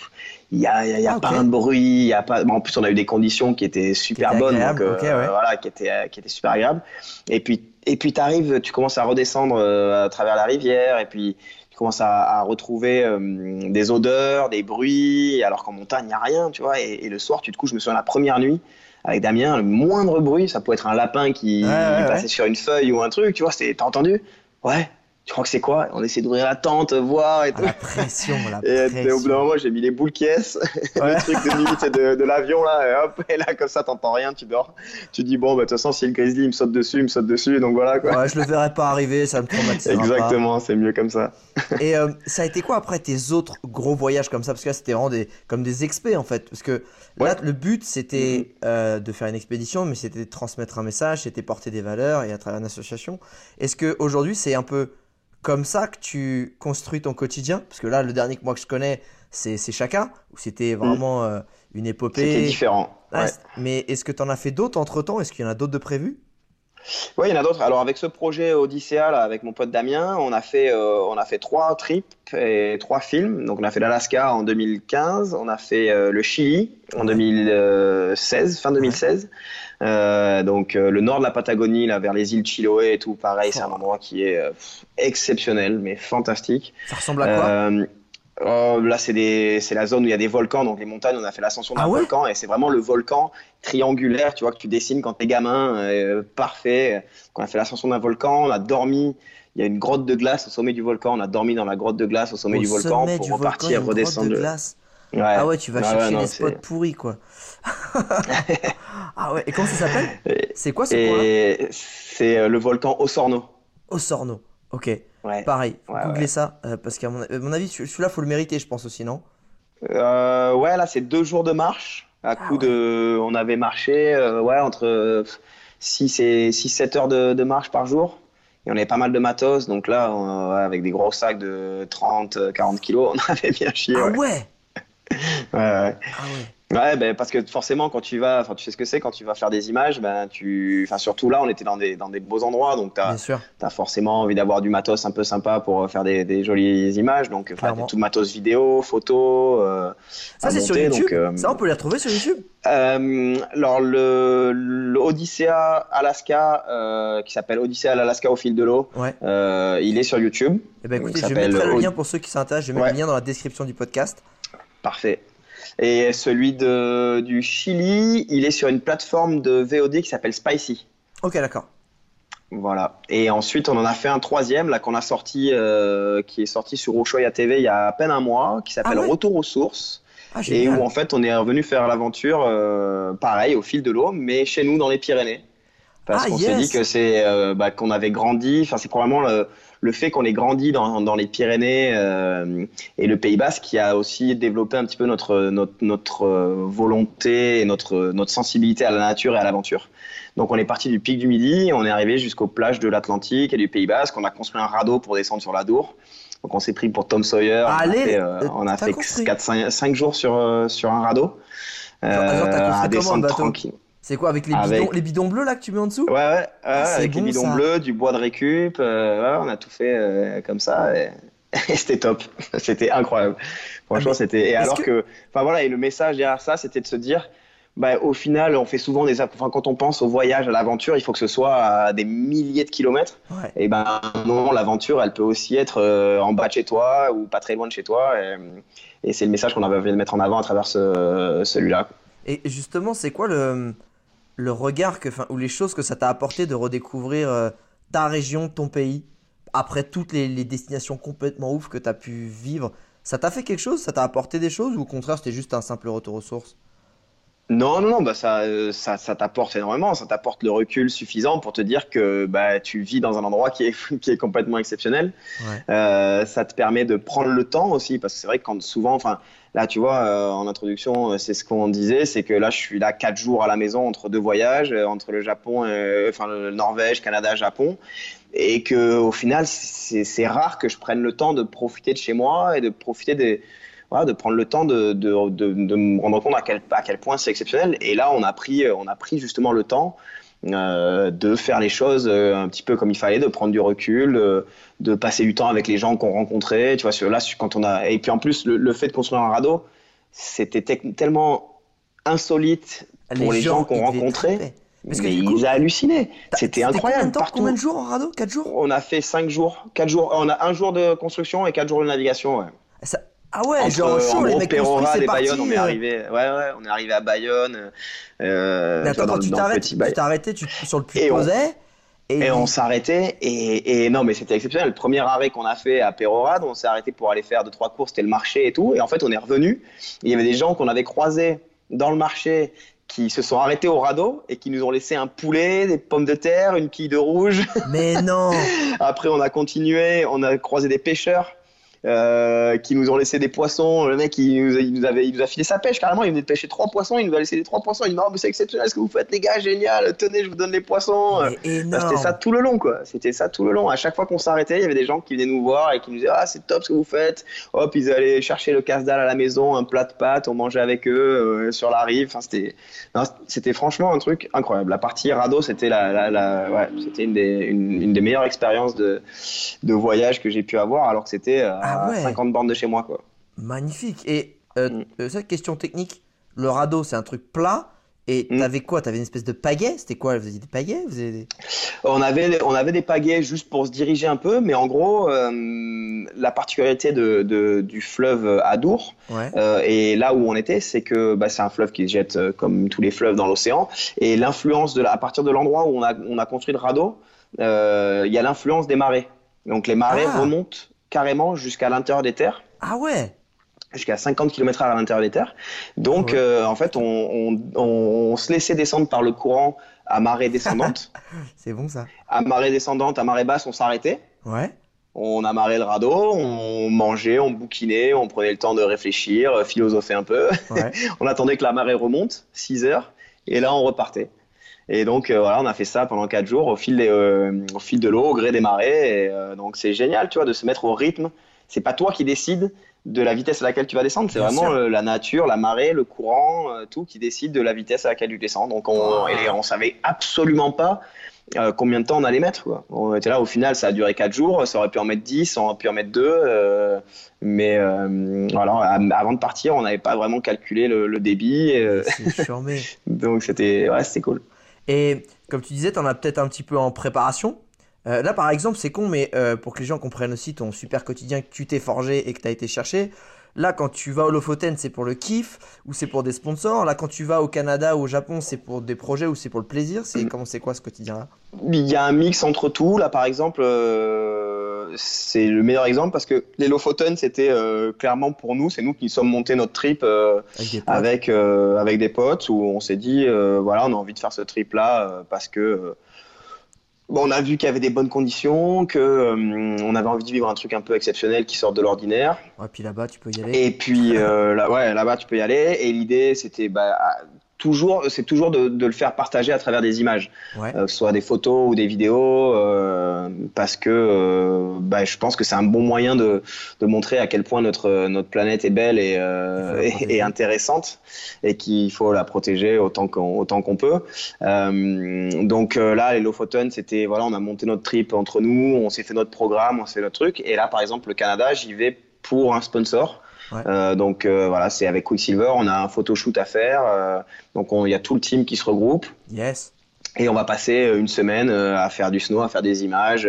[SPEAKER 4] il y a, y a, y
[SPEAKER 3] Ah,
[SPEAKER 4] pas un bruit. Il y a pas. bon, en plus, on a eu des conditions qui étaient super
[SPEAKER 3] Qui étaient
[SPEAKER 4] bonnes, donc
[SPEAKER 3] ouais.
[SPEAKER 4] voilà, qui étaient, euh, qui étaient super agréables. Et puis, et puis, t'arrives, tu commences à redescendre euh, à travers la rivière, et puis tu commences à, à retrouver euh, des odeurs, des bruits, alors qu'en montagne, il n'y a rien, tu vois. Et, et le soir, tu te couches, je me souviens la première nuit avec Damien, le moindre bruit, ça peut être un lapin qui
[SPEAKER 3] Ouais, ouais,
[SPEAKER 4] passait
[SPEAKER 3] ouais.
[SPEAKER 4] sur une feuille ou un truc, tu vois, t'as entendu? Ouais. Tu crois que c'est quoi? On essaie d'ouvrir la tente, voir et
[SPEAKER 3] Ah,
[SPEAKER 4] tout.
[SPEAKER 3] la pression, la <laughs>
[SPEAKER 4] Et t'es- au bout d'un
[SPEAKER 3] pression.
[SPEAKER 4] moment, j'ai mis les boules caisses, <laughs>
[SPEAKER 3] Ouais.
[SPEAKER 4] le truc de nuit de, de l'avion là, et hop, et là comme ça t'entends rien, tu dors. Tu dis bon, bah de toute façon si le grizzly il me saute dessus, il me saute dessus, donc voilà quoi.
[SPEAKER 3] Ouais, je le verrai pas arriver, ça me traumatisera pas.
[SPEAKER 4] Exactement, c'est mieux comme ça. <laughs>
[SPEAKER 3] Et euh, ça a été quoi après tes autres gros voyages comme ça? Parce que là, c'était vraiment des, comme des expés en fait. Parce que là, le but, c'était euh, de faire une expédition, mais c'était de transmettre un message, c'était porter des valeurs et à travers une association. Est-ce que aujourd'hui, c'est un peu comme ça que tu construis ton quotidien? Parce que là, le dernier que moi que je connais, c'est Chacun, où c'était vraiment euh, une
[SPEAKER 4] C'était
[SPEAKER 3] épopée.
[SPEAKER 4] différent.
[SPEAKER 3] Ouais,
[SPEAKER 4] Ouais.
[SPEAKER 3] c'est- Mais est-ce que tu en as fait d'autres entre temps Est-ce qu'il y en a d'autres de prévus?
[SPEAKER 4] Ouais, il y en a d'autres. Alors avec ce projet Odyssea là, avec mon pote Damien, on a fait euh, on a fait trois trips et trois films. Donc on a fait l'Alaska en 2015, on a fait euh, le Chili en 2016, fin 2016. Euh, donc le nord de la Patagonie là vers les îles Chiloé et tout, pareil, c'est un endroit qui est exceptionnel, mais fantastique.
[SPEAKER 3] Ça ressemble à quoi?
[SPEAKER 4] Euh, oh, là, c'est des, la zone où il y a des volcans, donc les montagnes, on a fait l'ascension d'un
[SPEAKER 3] Ah ouais
[SPEAKER 4] volcan, et c'est vraiment le volcan triangulaire, tu vois, que tu dessines quand t'es gamin, euh, parfait. Quand on a fait l'ascension d'un volcan, on a dormi, il y a une grotte de glace au sommet du volcan, on a dormi dans la grotte de glace au sommet
[SPEAKER 3] Au
[SPEAKER 4] du volcan pour
[SPEAKER 3] du volcan,
[SPEAKER 4] repartir,
[SPEAKER 3] une grotte de
[SPEAKER 4] redescendre.
[SPEAKER 3] glace.
[SPEAKER 4] Ouais.
[SPEAKER 3] Ah ouais, tu vas chercher
[SPEAKER 4] ouais, non,
[SPEAKER 3] les
[SPEAKER 4] c'est-
[SPEAKER 3] spots pourris, quoi. <laughs> ah ouais, et comment ça s'appelle? C'est quoi ce
[SPEAKER 4] Et c'est euh, le volcan Osorno.
[SPEAKER 3] Osorno. Ok.
[SPEAKER 4] Ouais.
[SPEAKER 3] Pareil. Faut
[SPEAKER 4] Ouais,
[SPEAKER 3] googler
[SPEAKER 4] ouais.
[SPEAKER 3] ça euh, parce qu'à mon, à mon avis, celui- celui-là, faut le mériter, je pense aussi, non?
[SPEAKER 4] Euh, ouais, là, c'est deux jours de marche. À coup
[SPEAKER 3] ouais.
[SPEAKER 4] de. On avait marché euh, ouais, entre 6 et 6-7 heures de, de marche par jour. Et on avait pas mal de matos. Donc là, on- avec des gros sacs de 30-40 kilos, <laughs> on avait bien chié.
[SPEAKER 3] Ah
[SPEAKER 4] ouais.
[SPEAKER 3] ouais!
[SPEAKER 4] Ouais, ouais.
[SPEAKER 3] Ah ouais.
[SPEAKER 4] Ouais, ben, parce que forcément, quand tu vas, enfin, tu sais ce que c'est, quand tu vas faire des images, ben, tu, enfin, surtout là, on était dans des, dans des beaux endroits, donc tu as, forcément envie d'avoir du matos un peu sympa pour euh, faire des, des jolies images, donc tout matos vidéo, photo. euh,
[SPEAKER 3] Ça, c'est sur YouTube?
[SPEAKER 4] donc, euh,
[SPEAKER 3] Ça, on peut les retrouver sur YouTube?
[SPEAKER 4] euh, alors, le, Alaska, qui s'appelle Odyssea à l'Alaska au fil de l'eau,
[SPEAKER 3] Ouais.
[SPEAKER 4] il est sur YouTube.
[SPEAKER 3] Eh ben, écoutez,
[SPEAKER 4] Il
[SPEAKER 3] je mettrai le lien pour ceux qui s'intéressent. Je mets
[SPEAKER 4] Ouais.
[SPEAKER 3] le lien dans la description du podcast.
[SPEAKER 4] Parfait. Et celui de, du Chili, il est sur une plateforme de VOD qui s'appelle Spicy.
[SPEAKER 3] Ok, d'accord.
[SPEAKER 4] Voilà. Et ensuite, on en a fait un troisième, là, qu'on a sorti, euh, qui est sorti sur Ushuaïa TV il y a à peine un mois, qui s'appelle
[SPEAKER 3] Ah ouais
[SPEAKER 4] Retour aux sources.
[SPEAKER 3] Ah,
[SPEAKER 4] Et où, en fait, on est revenu faire l'aventure, euh, pareil, au fil de l'eau, mais chez nous, dans les Pyrénées. Parce
[SPEAKER 3] Ah,
[SPEAKER 4] qu'on s'est dit que c'est, euh, bah, qu'on avait grandi, enfin, c'est probablement le, le fait qu'on ait grandi dans, dans les Pyrénées euh, et le Pays Basque qui a aussi développé un petit peu notre, notre, notre euh, volonté et notre, notre sensibilité à la nature et à l'aventure. Donc on est parti du pic du Midi, on est arrivé jusqu'aux plages de l'Atlantique et du Pays Basque, on a construit un radeau pour descendre sur la Dour. Donc on s'est pris pour Tom Sawyer,
[SPEAKER 3] Allez,
[SPEAKER 4] on a fait, euh,
[SPEAKER 3] euh,
[SPEAKER 4] on a
[SPEAKER 3] t'as
[SPEAKER 4] fait
[SPEAKER 3] construit
[SPEAKER 4] 4, 5, jours sur, euh, sur un radeau.
[SPEAKER 3] T'as construit
[SPEAKER 4] à descendre tranquille.
[SPEAKER 3] C'est quoi, avec les
[SPEAKER 4] Avec-
[SPEAKER 3] bidons, les bidons bleus là que tu mets en dessous?
[SPEAKER 4] Ouais, ouais,
[SPEAKER 3] Ah,
[SPEAKER 4] avec
[SPEAKER 3] bon,
[SPEAKER 4] les bidons
[SPEAKER 3] ça.
[SPEAKER 4] bleus, du bois de récup, euh, ouais, on a tout fait euh, comme ça et, et <laughs> c'était top, <laughs> c'était incroyable. Franchement,
[SPEAKER 3] Ah,
[SPEAKER 4] c'était. Et alors
[SPEAKER 3] que-
[SPEAKER 4] que, enfin voilà, et le message derrière ça, c'était de se dire, bah, au final, on fait souvent des, enfin, quand on pense au voyage, à l'aventure, il faut que ce soit à des milliers de kilomètres.
[SPEAKER 3] Ouais.
[SPEAKER 4] Et ben non, l'aventure, elle peut aussi être euh, en bas de chez toi ou pas très loin de chez toi. Et, et c'est le message qu'on avait envie de mettre en avant à travers ce, celui-là.
[SPEAKER 3] Et justement, c'est quoi le, le regard que, ou les choses que ça t'a apporté de redécouvrir euh, ta région, ton pays, après toutes les, les destinations complètement ouf que t'as pu vivre? Ça t'a fait quelque chose? Ça t'a apporté des choses? Ou au contraire, c'était juste un simple retour aux sources?
[SPEAKER 4] Non, non, non, bah ça, euh, ça, ça t'apporte énormément. Ça t'apporte le recul suffisant pour te dire que bah, tu vis dans un endroit qui est, <laughs> qui est complètement exceptionnel.
[SPEAKER 3] Ouais.
[SPEAKER 4] Euh, ça te permet de prendre le temps aussi, parce que c'est vrai que quand souvent, enfin, là, tu vois, euh, en introduction, euh, c'est ce qu'on disait, c'est que là, je suis là quatre jours à la maison entre deux voyages, euh, entre le Japon, et, enfin, le Norvège, Canada, Japon, et que au final, c'est c'est rare que je prenne le temps de profiter de chez moi et de profiter des voilà, de prendre le temps de, de, de, de me rendre compte à quel, à quel point c'est exceptionnel. Et là, on a pris, on a pris justement le temps euh, de faire les choses euh, un petit peu comme il fallait, de prendre du recul, euh, de passer du temps avec les gens qu'on rencontrait. Tu vois, là, quand on a, et puis en plus, le, le fait de construire un radeau, c'était tellement insolite pour les, gens, qu'on rencontrait.
[SPEAKER 3] Parce que
[SPEAKER 4] mais
[SPEAKER 3] coup,
[SPEAKER 4] ils hallucinaient.
[SPEAKER 3] t'as-
[SPEAKER 4] C'était
[SPEAKER 3] Combien
[SPEAKER 4] incroyable.
[SPEAKER 3] de temps,
[SPEAKER 4] partout.
[SPEAKER 3] combien de jours en radeau? 4 jours?
[SPEAKER 4] On a fait 5 jours, 4 jours. On a un jour de construction et 4 jours de navigation. Ouais.
[SPEAKER 3] Ça- Ah ouais,
[SPEAKER 4] Entre,
[SPEAKER 3] genre chaud, les mecs parti.
[SPEAKER 4] Bayonne, on est
[SPEAKER 3] euh.
[SPEAKER 4] arrivé. Ouais, ouais, on est arrivé à Bayonne. Euh,
[SPEAKER 3] Mais attends, quand tu t'arrêtes, tu tu sur le puits
[SPEAKER 4] on-
[SPEAKER 3] posais, et,
[SPEAKER 4] Et on s'arrêtait et, et non mais c'était exceptionnel. Le premier arrêt qu'on a fait à Pérorade, on s'est arrêté pour aller faire deux trois courses, c'était le marché et tout. Et en fait on est revenu. Il y avait des gens qu'on avait croisés dans le marché qui se sont arrêtés au radeau et qui nous ont laissé un poulet, des pommes de terre, une quille de rouge.
[SPEAKER 3] mais non, <laughs>
[SPEAKER 4] Après on a continué, on a croisé des pêcheurs. Euh, qui nous ont laissé des poissons. Le mec, il nous, a, il nous avait, il nous a filé sa pêche carrément. Il venait de pêcher trois poissons. Il nous a laissé les trois poissons. Il dit non, mais c'est exceptionnel ce que vous faites, les gars, génial. Tenez, je vous donne les poissons. Bah. C'était ça tout le long, quoi. C'était ça tout le long. À chaque fois qu'on s'arrêtait, il y avait des gens qui venaient nous voir et qui nous disaient Ah, c'est top ce que vous faites. Hop, ils allaient chercher le casse-dalle à la maison, un plat de pâtes, on mangeait avec eux euh, sur la rive. Enfin, c'était, c'était franchement un truc incroyable. La partie radeau, c'était la, la, la- ouais, c'était une des, une, une des meilleures expériences de, de voyage que j'ai pu avoir, alors que c'était euh,
[SPEAKER 3] Ah
[SPEAKER 4] à
[SPEAKER 3] ouais.
[SPEAKER 4] 50 bornes de chez moi, quoi.
[SPEAKER 3] Magnifique. Et euh,
[SPEAKER 4] Mm.
[SPEAKER 3] euh, cette question technique, le radeau, c'est un truc plat. Et
[SPEAKER 4] Mm.
[SPEAKER 3] t'avais quoi? T'avais une espèce de pagaie? C'était quoi? Vous aviez des pagaies Vous avez des...
[SPEAKER 4] On avait, on avait des pagaies juste pour se diriger un peu, mais en gros, euh, la particularité de, de- du fleuve Adour,
[SPEAKER 3] Ouais.
[SPEAKER 4] euh, et là où on était, c'est que bah, c'est un fleuve qui se jette comme tous les fleuves dans l'océan, et l'influence de la, à partir de l'endroit où on a, on a construit le radeau, euh, il y a l'influence des marées. Donc les marées
[SPEAKER 3] Ah.
[SPEAKER 4] remontent carrément jusqu'à l'intérieur des terres.
[SPEAKER 3] Ah ouais
[SPEAKER 4] jusqu'à 50 km à l'intérieur des terres. Donc,
[SPEAKER 3] Ouais.
[SPEAKER 4] euh, en fait, on, on, on- on se laissait descendre par le courant à marée descendante. <laughs>
[SPEAKER 3] C'est bon ça.
[SPEAKER 4] à marée descendante, à marée basse, on s'arrêtait.
[SPEAKER 3] Ouais.
[SPEAKER 4] On amarrait le radeau, on mangeait, on bouquinait, on prenait le temps de réfléchir, euh, philosopher un peu.
[SPEAKER 3] Ouais. <laughs>
[SPEAKER 4] on attendait que la marée remonte, 6 heures, et là on repartait. Et donc euh, voilà, on a fait ça pendant 4 jours au fil, des, euh, au fil de l'eau, au gré des marées. Et, euh, donc c'est génial, tu vois, de se mettre au rythme. C'est pas toi qui décides de la vitesse à laquelle tu vas descendre, c'est vraiment la nature, la marée, le courant, tout qui décide de la vitesse à laquelle tu descends. Donc on, et on savait absolument pas combien de temps on allait mettre. Quoi. On était là, au final, ça a duré 4 jours, ça aurait pu en mettre 10, on aurait pu en mettre 2. mais euh, voilà, avant de partir, on n'avait pas vraiment calculé le, le débit. euh,
[SPEAKER 3] C'est <laughs> charmé.
[SPEAKER 4] donc c'était ouais, c'était cool.
[SPEAKER 3] Et comme tu disais, t'en as peut-être un petit peu en préparation. Euh, là, par exemple, c'est con, mais euh, pour que les gens comprennent aussi ton super quotidien que tu t'es forgé et que tu as été chercher. Là, quand tu vas au Lofoten, c'est pour le kiff ou c'est pour des sponsors? Là, quand tu vas au Canada ou au Japon, c'est pour des projets ou c'est pour le plaisir? C'est
[SPEAKER 4] Mm.
[SPEAKER 3] comment c'est quoi ce quotidien-là?
[SPEAKER 4] Il y a un mix entre tout. Là, par exemple, euh, c'est le meilleur exemple parce que les Lofoten, c'était euh, clairement pour nous, c'est nous qui sommes montés notre trip euh,
[SPEAKER 3] Avec des potes.
[SPEAKER 4] avec, avec des potes où on s'est dit, voilà, on a envie de faire ce trip-là euh, parce que bon, on a vu qu'il y avait des bonnes conditions, que euh, on avait envie de vivre un truc un peu exceptionnel qui sort de l'ordinaire.
[SPEAKER 3] Ouais, puis là-bas, tu peux y aller.
[SPEAKER 4] Et puis euh, là, ouais, là-bas, tu peux y aller. Et l'idée, c'était bah, toujours, c'est toujours de, de le faire partager à travers des images,
[SPEAKER 3] Ouais.
[SPEAKER 4] euh, que ce soit des photos ou des vidéos, euh, parce que euh, bah, je pense que c'est un bon moyen de, de montrer à quel point notre notre planète est belle et, euh, et- et intéressante, et qu'il faut la protéger autant qu'on autant qu'on peut. Euh, donc euh, là, les Lofoten, c'était voilà, on a monté notre trip entre nous, on s'est fait notre programme, on s'est fait notre truc. Et là, par exemple, le Canada, j'y vais pour un sponsor.
[SPEAKER 3] Ouais.
[SPEAKER 4] Euh, donc euh, voilà, c'est avec Quicksilver, on a un photoshoot à faire. euh, donc on- il y a tout le team qui se regroupe.
[SPEAKER 3] Yes.
[SPEAKER 4] Et on va passer une semaine à faire du snow, à faire des images,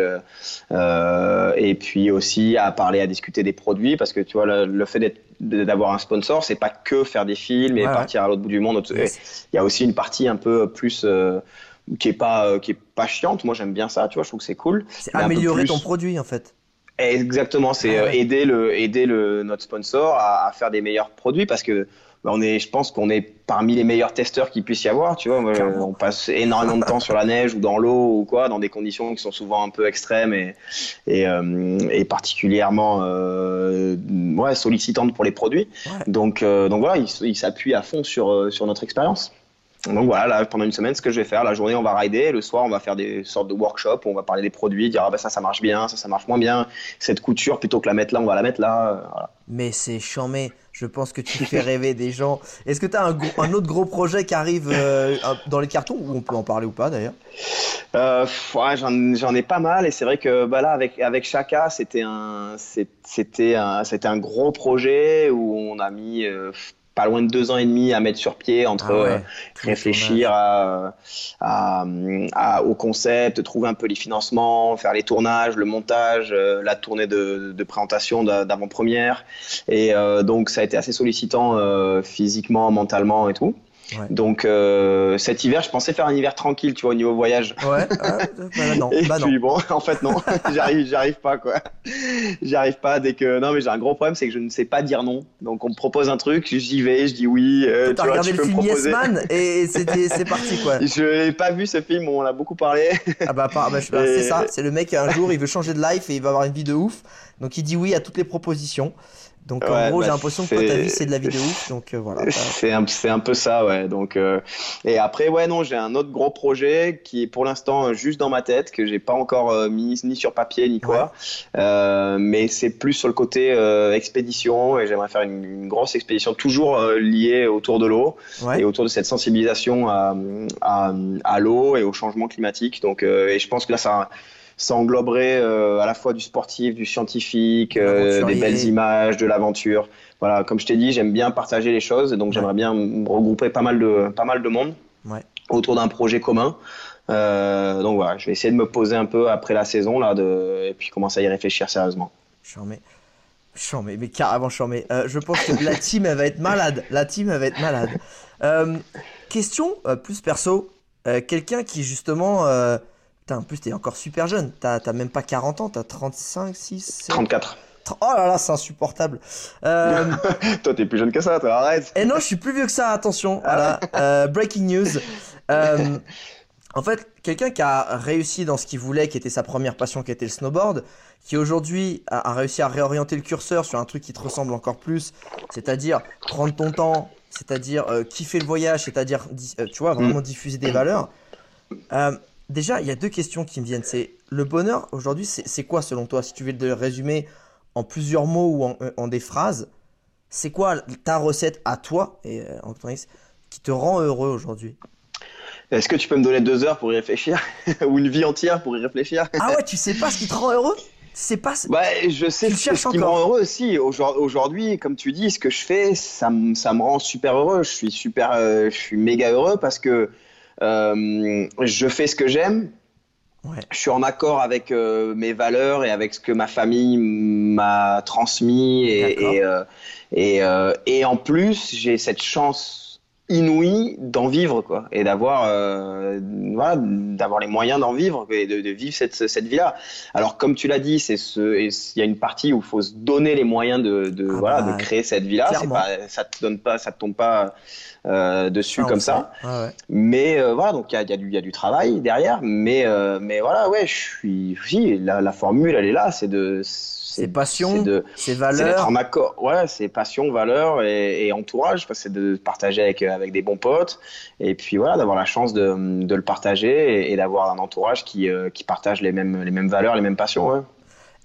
[SPEAKER 4] et puis aussi à parler, à discuter des produits, parce que tu vois, le, le fait d'avoir un sponsor, c'est pas que faire des films et
[SPEAKER 3] Ouais, ouais.
[SPEAKER 4] partir à l'autre bout du monde.
[SPEAKER 3] Yes.
[SPEAKER 4] Il y a aussi une partie un peu plus qui est pas qui est pas chiante. Moi, j'aime bien ça, tu vois, je trouve que c'est cool.
[SPEAKER 3] C'est améliorer
[SPEAKER 4] plus.
[SPEAKER 3] ton produit en fait.
[SPEAKER 4] Exactement, c'est
[SPEAKER 3] Ouais,
[SPEAKER 4] euh,
[SPEAKER 3] ouais.
[SPEAKER 4] aider le aider le notre sponsor à, à faire des meilleurs produits parce que bah, on est, je pense qu'on est parmi les meilleurs testeurs qu'il puisse y avoir. Tu vois, on passe énormément de temps sur la neige ou dans l'eau ou quoi, dans des conditions qui sont souvent un peu extrêmes et et, euh, et particulièrement euh, ouais sollicitantes pour les produits.
[SPEAKER 3] Ouais.
[SPEAKER 4] Donc euh, donc voilà, il, s- il s'appuie à fond sur euh, sur notre expérience. Donc voilà, là, pendant une semaine, ce que je vais faire, la journée, on va rider, le soir, on va faire des sortes de workshops, où on va parler des produits, dire ah ben ça, ça marche bien, ça, ça marche moins bien, cette couture, plutôt que la mettre là, on va la mettre là. euh, voilà.
[SPEAKER 3] Mais c'est chambé. Je pense que tu <laughs> fais rêver des gens. Est-ce que tu as un, gros- un autre gros projet qui arrive euh, dans les cartons ou on peut en parler ou pas d'ailleurs?
[SPEAKER 4] Euh, ouais, j'en, ai pas mal, et c'est vrai que bah, là, avec, avec Chaka, c'était un, c'était, un, un gros projet où on a mis euh, pas loin de deux ans et demi à mettre sur pied entre
[SPEAKER 3] Ah ouais,
[SPEAKER 4] euh, réfléchir à, à, à- au concept, trouver un peu les financements, faire les tournages, le montage, euh, la tournée de, de présentation d'a- d'avant-première. Et euh, donc ça a été assez sollicitant physiquement, mentalement et tout.
[SPEAKER 3] Ouais.
[SPEAKER 4] Donc euh, cet hiver, je pensais faire un hiver tranquille, tu vois, au niveau voyage.
[SPEAKER 3] Ouais, ah, bah non, <laughs>
[SPEAKER 4] Et
[SPEAKER 3] bah non.
[SPEAKER 4] puis bon, en fait non, <laughs> j'arrive, j'arrive pas quoi. J'arrive pas dès que non mais j'ai un gros problème, c'est que je ne sais pas dire non. Donc on me propose un truc, j'y vais, je dis oui. euh,
[SPEAKER 3] T'as
[SPEAKER 4] vois,
[SPEAKER 3] regardé
[SPEAKER 4] tu
[SPEAKER 3] le film Yes. Man et c'était <laughs> c'est parti quoi.
[SPEAKER 4] Je n'ai pas vu ce film, on en a beaucoup parlé.
[SPEAKER 3] Ah bah, bah, bah,
[SPEAKER 4] Et-
[SPEAKER 3] c'est ça, c'est le mec un jour il veut changer de life et il va avoir une vie de ouf. Donc il dit oui à toutes les propositions. Donc en
[SPEAKER 4] Ouais,
[SPEAKER 3] gros
[SPEAKER 4] bah,
[SPEAKER 3] j'ai l'impression que toi ta vie c'est de la vie de ouf. Donc euh, voilà. <laughs>
[SPEAKER 4] C'est un, c'est un peu ça, ouais. Donc, euh, et après, ouais, non, j'ai un autre gros projet qui est pour l'instant euh, juste dans ma tête, que j'ai pas encore euh, mis ni sur papier ni quoi. Euh, mais c'est plus sur le côté euh, expédition et j'aimerais faire une, une grosse expédition toujours liée autour de l'eau
[SPEAKER 3] Ouais.
[SPEAKER 4] et autour de cette sensibilisation à, à, à l'eau et au changement climatique. Donc, euh, et je pense que là, ça, ça engloberait euh, à la fois du sportif, du scientifique, euh, des belles images, de l'aventure. Voilà, comme je t'ai dit, j'aime bien partager les choses, et donc
[SPEAKER 3] Ouais.
[SPEAKER 4] j'aimerais bien regrouper pas mal de, pas mal de monde
[SPEAKER 3] Ouais.
[SPEAKER 4] autour d'un projet commun. Euh, donc voilà, je vais essayer de me poser un peu après la saison là, de, et puis commencer à y réfléchir sérieusement.
[SPEAKER 3] Charmé. Charmé, mais carrément charmé. Euh, je pense que la team elle va être malade. La team elle va être malade. Euh, question plus perso. Quelqu'un qui justement. Putain, en plus t'es encore super jeune. T'as même pas 40 ans, t'as 35, 6, 7,
[SPEAKER 4] 34.
[SPEAKER 3] Oh là là, c'est insupportable. Euh, <laughs>
[SPEAKER 4] toi, t'es plus jeune que ça, toi, arrête.
[SPEAKER 3] et non, je suis plus vieux que ça, attention. Voilà. Euh, breaking news. <laughs> Euh, en fait, quelqu'un qui a réussi dans ce qu'il voulait, qui était sa première passion, qui était le snowboard, qui aujourd'hui a, a réussi à réorienter le curseur sur un truc qui te ressemble encore plus, c'est-à-dire prendre ton temps, c'est-à-dire kiffer le voyage, c'est-à-dire, di- tu vois, vraiment diffuser des valeurs. Déjà, il y a deux questions qui me viennent. C'est le bonheur aujourd'hui, c'est quoi selon toi Si tu veux le résumer en plusieurs mots ou en, en des phrases, c'est quoi ta recette à toi et euh, Antoine, qui te rend heureux aujourd'hui?
[SPEAKER 4] Est-ce que tu peux me donner deux heures pour y réfléchir <laughs> Ou une vie entière pour y réfléchir?
[SPEAKER 3] Ah ouais, tu sais pas ce qui te rend heureux? C'est pas.
[SPEAKER 4] Bah, je sais
[SPEAKER 3] Tu
[SPEAKER 4] ce, qui me rend heureux aussi. Aujourd- Aujourd'hui, comme tu dis, ce que je fais, ça, me- ça me rend super heureux. Je suis super, euh, je suis méga heureux parce que je fais ce que j'aime.
[SPEAKER 3] Ouais.
[SPEAKER 4] Je suis en accord avec euh, mes valeurs et avec ce que ma famille m'a transmis et, et, euh, et, euh, et en plus j'ai cette chance inouïe d'en vivre quoi et d'avoir euh, voilà, d'avoir les moyens d'en vivre et de, de vivre cette, cette vie là alors comme tu l'as dit c'est ce et il y a une partie où il faut se donner les moyens de, de
[SPEAKER 3] Ah
[SPEAKER 4] voilà
[SPEAKER 3] bah,
[SPEAKER 4] de créer cette vie là c'est pas ça te donne pas ça te tombe pas euh, dessus
[SPEAKER 3] on
[SPEAKER 4] comme ça.
[SPEAKER 3] Ouais,
[SPEAKER 4] mais euh, voilà, donc il y a, y, a y a du travail derrière. Mais, euh, mais voilà, ouais, je suis. Si, la, la formule, elle est là. C'est de.
[SPEAKER 3] C'est passion,
[SPEAKER 4] C'est de. d'être
[SPEAKER 3] valeurs.
[SPEAKER 4] en accord. Ouais, c'est passion, valeur et, et entourage. C'est de partager avec, avec des bons potes. Et puis voilà, d'avoir la chance de, de le partager et, et d'avoir un entourage qui, euh, qui partage les mêmes, les mêmes valeurs, les mêmes passions. Ouais.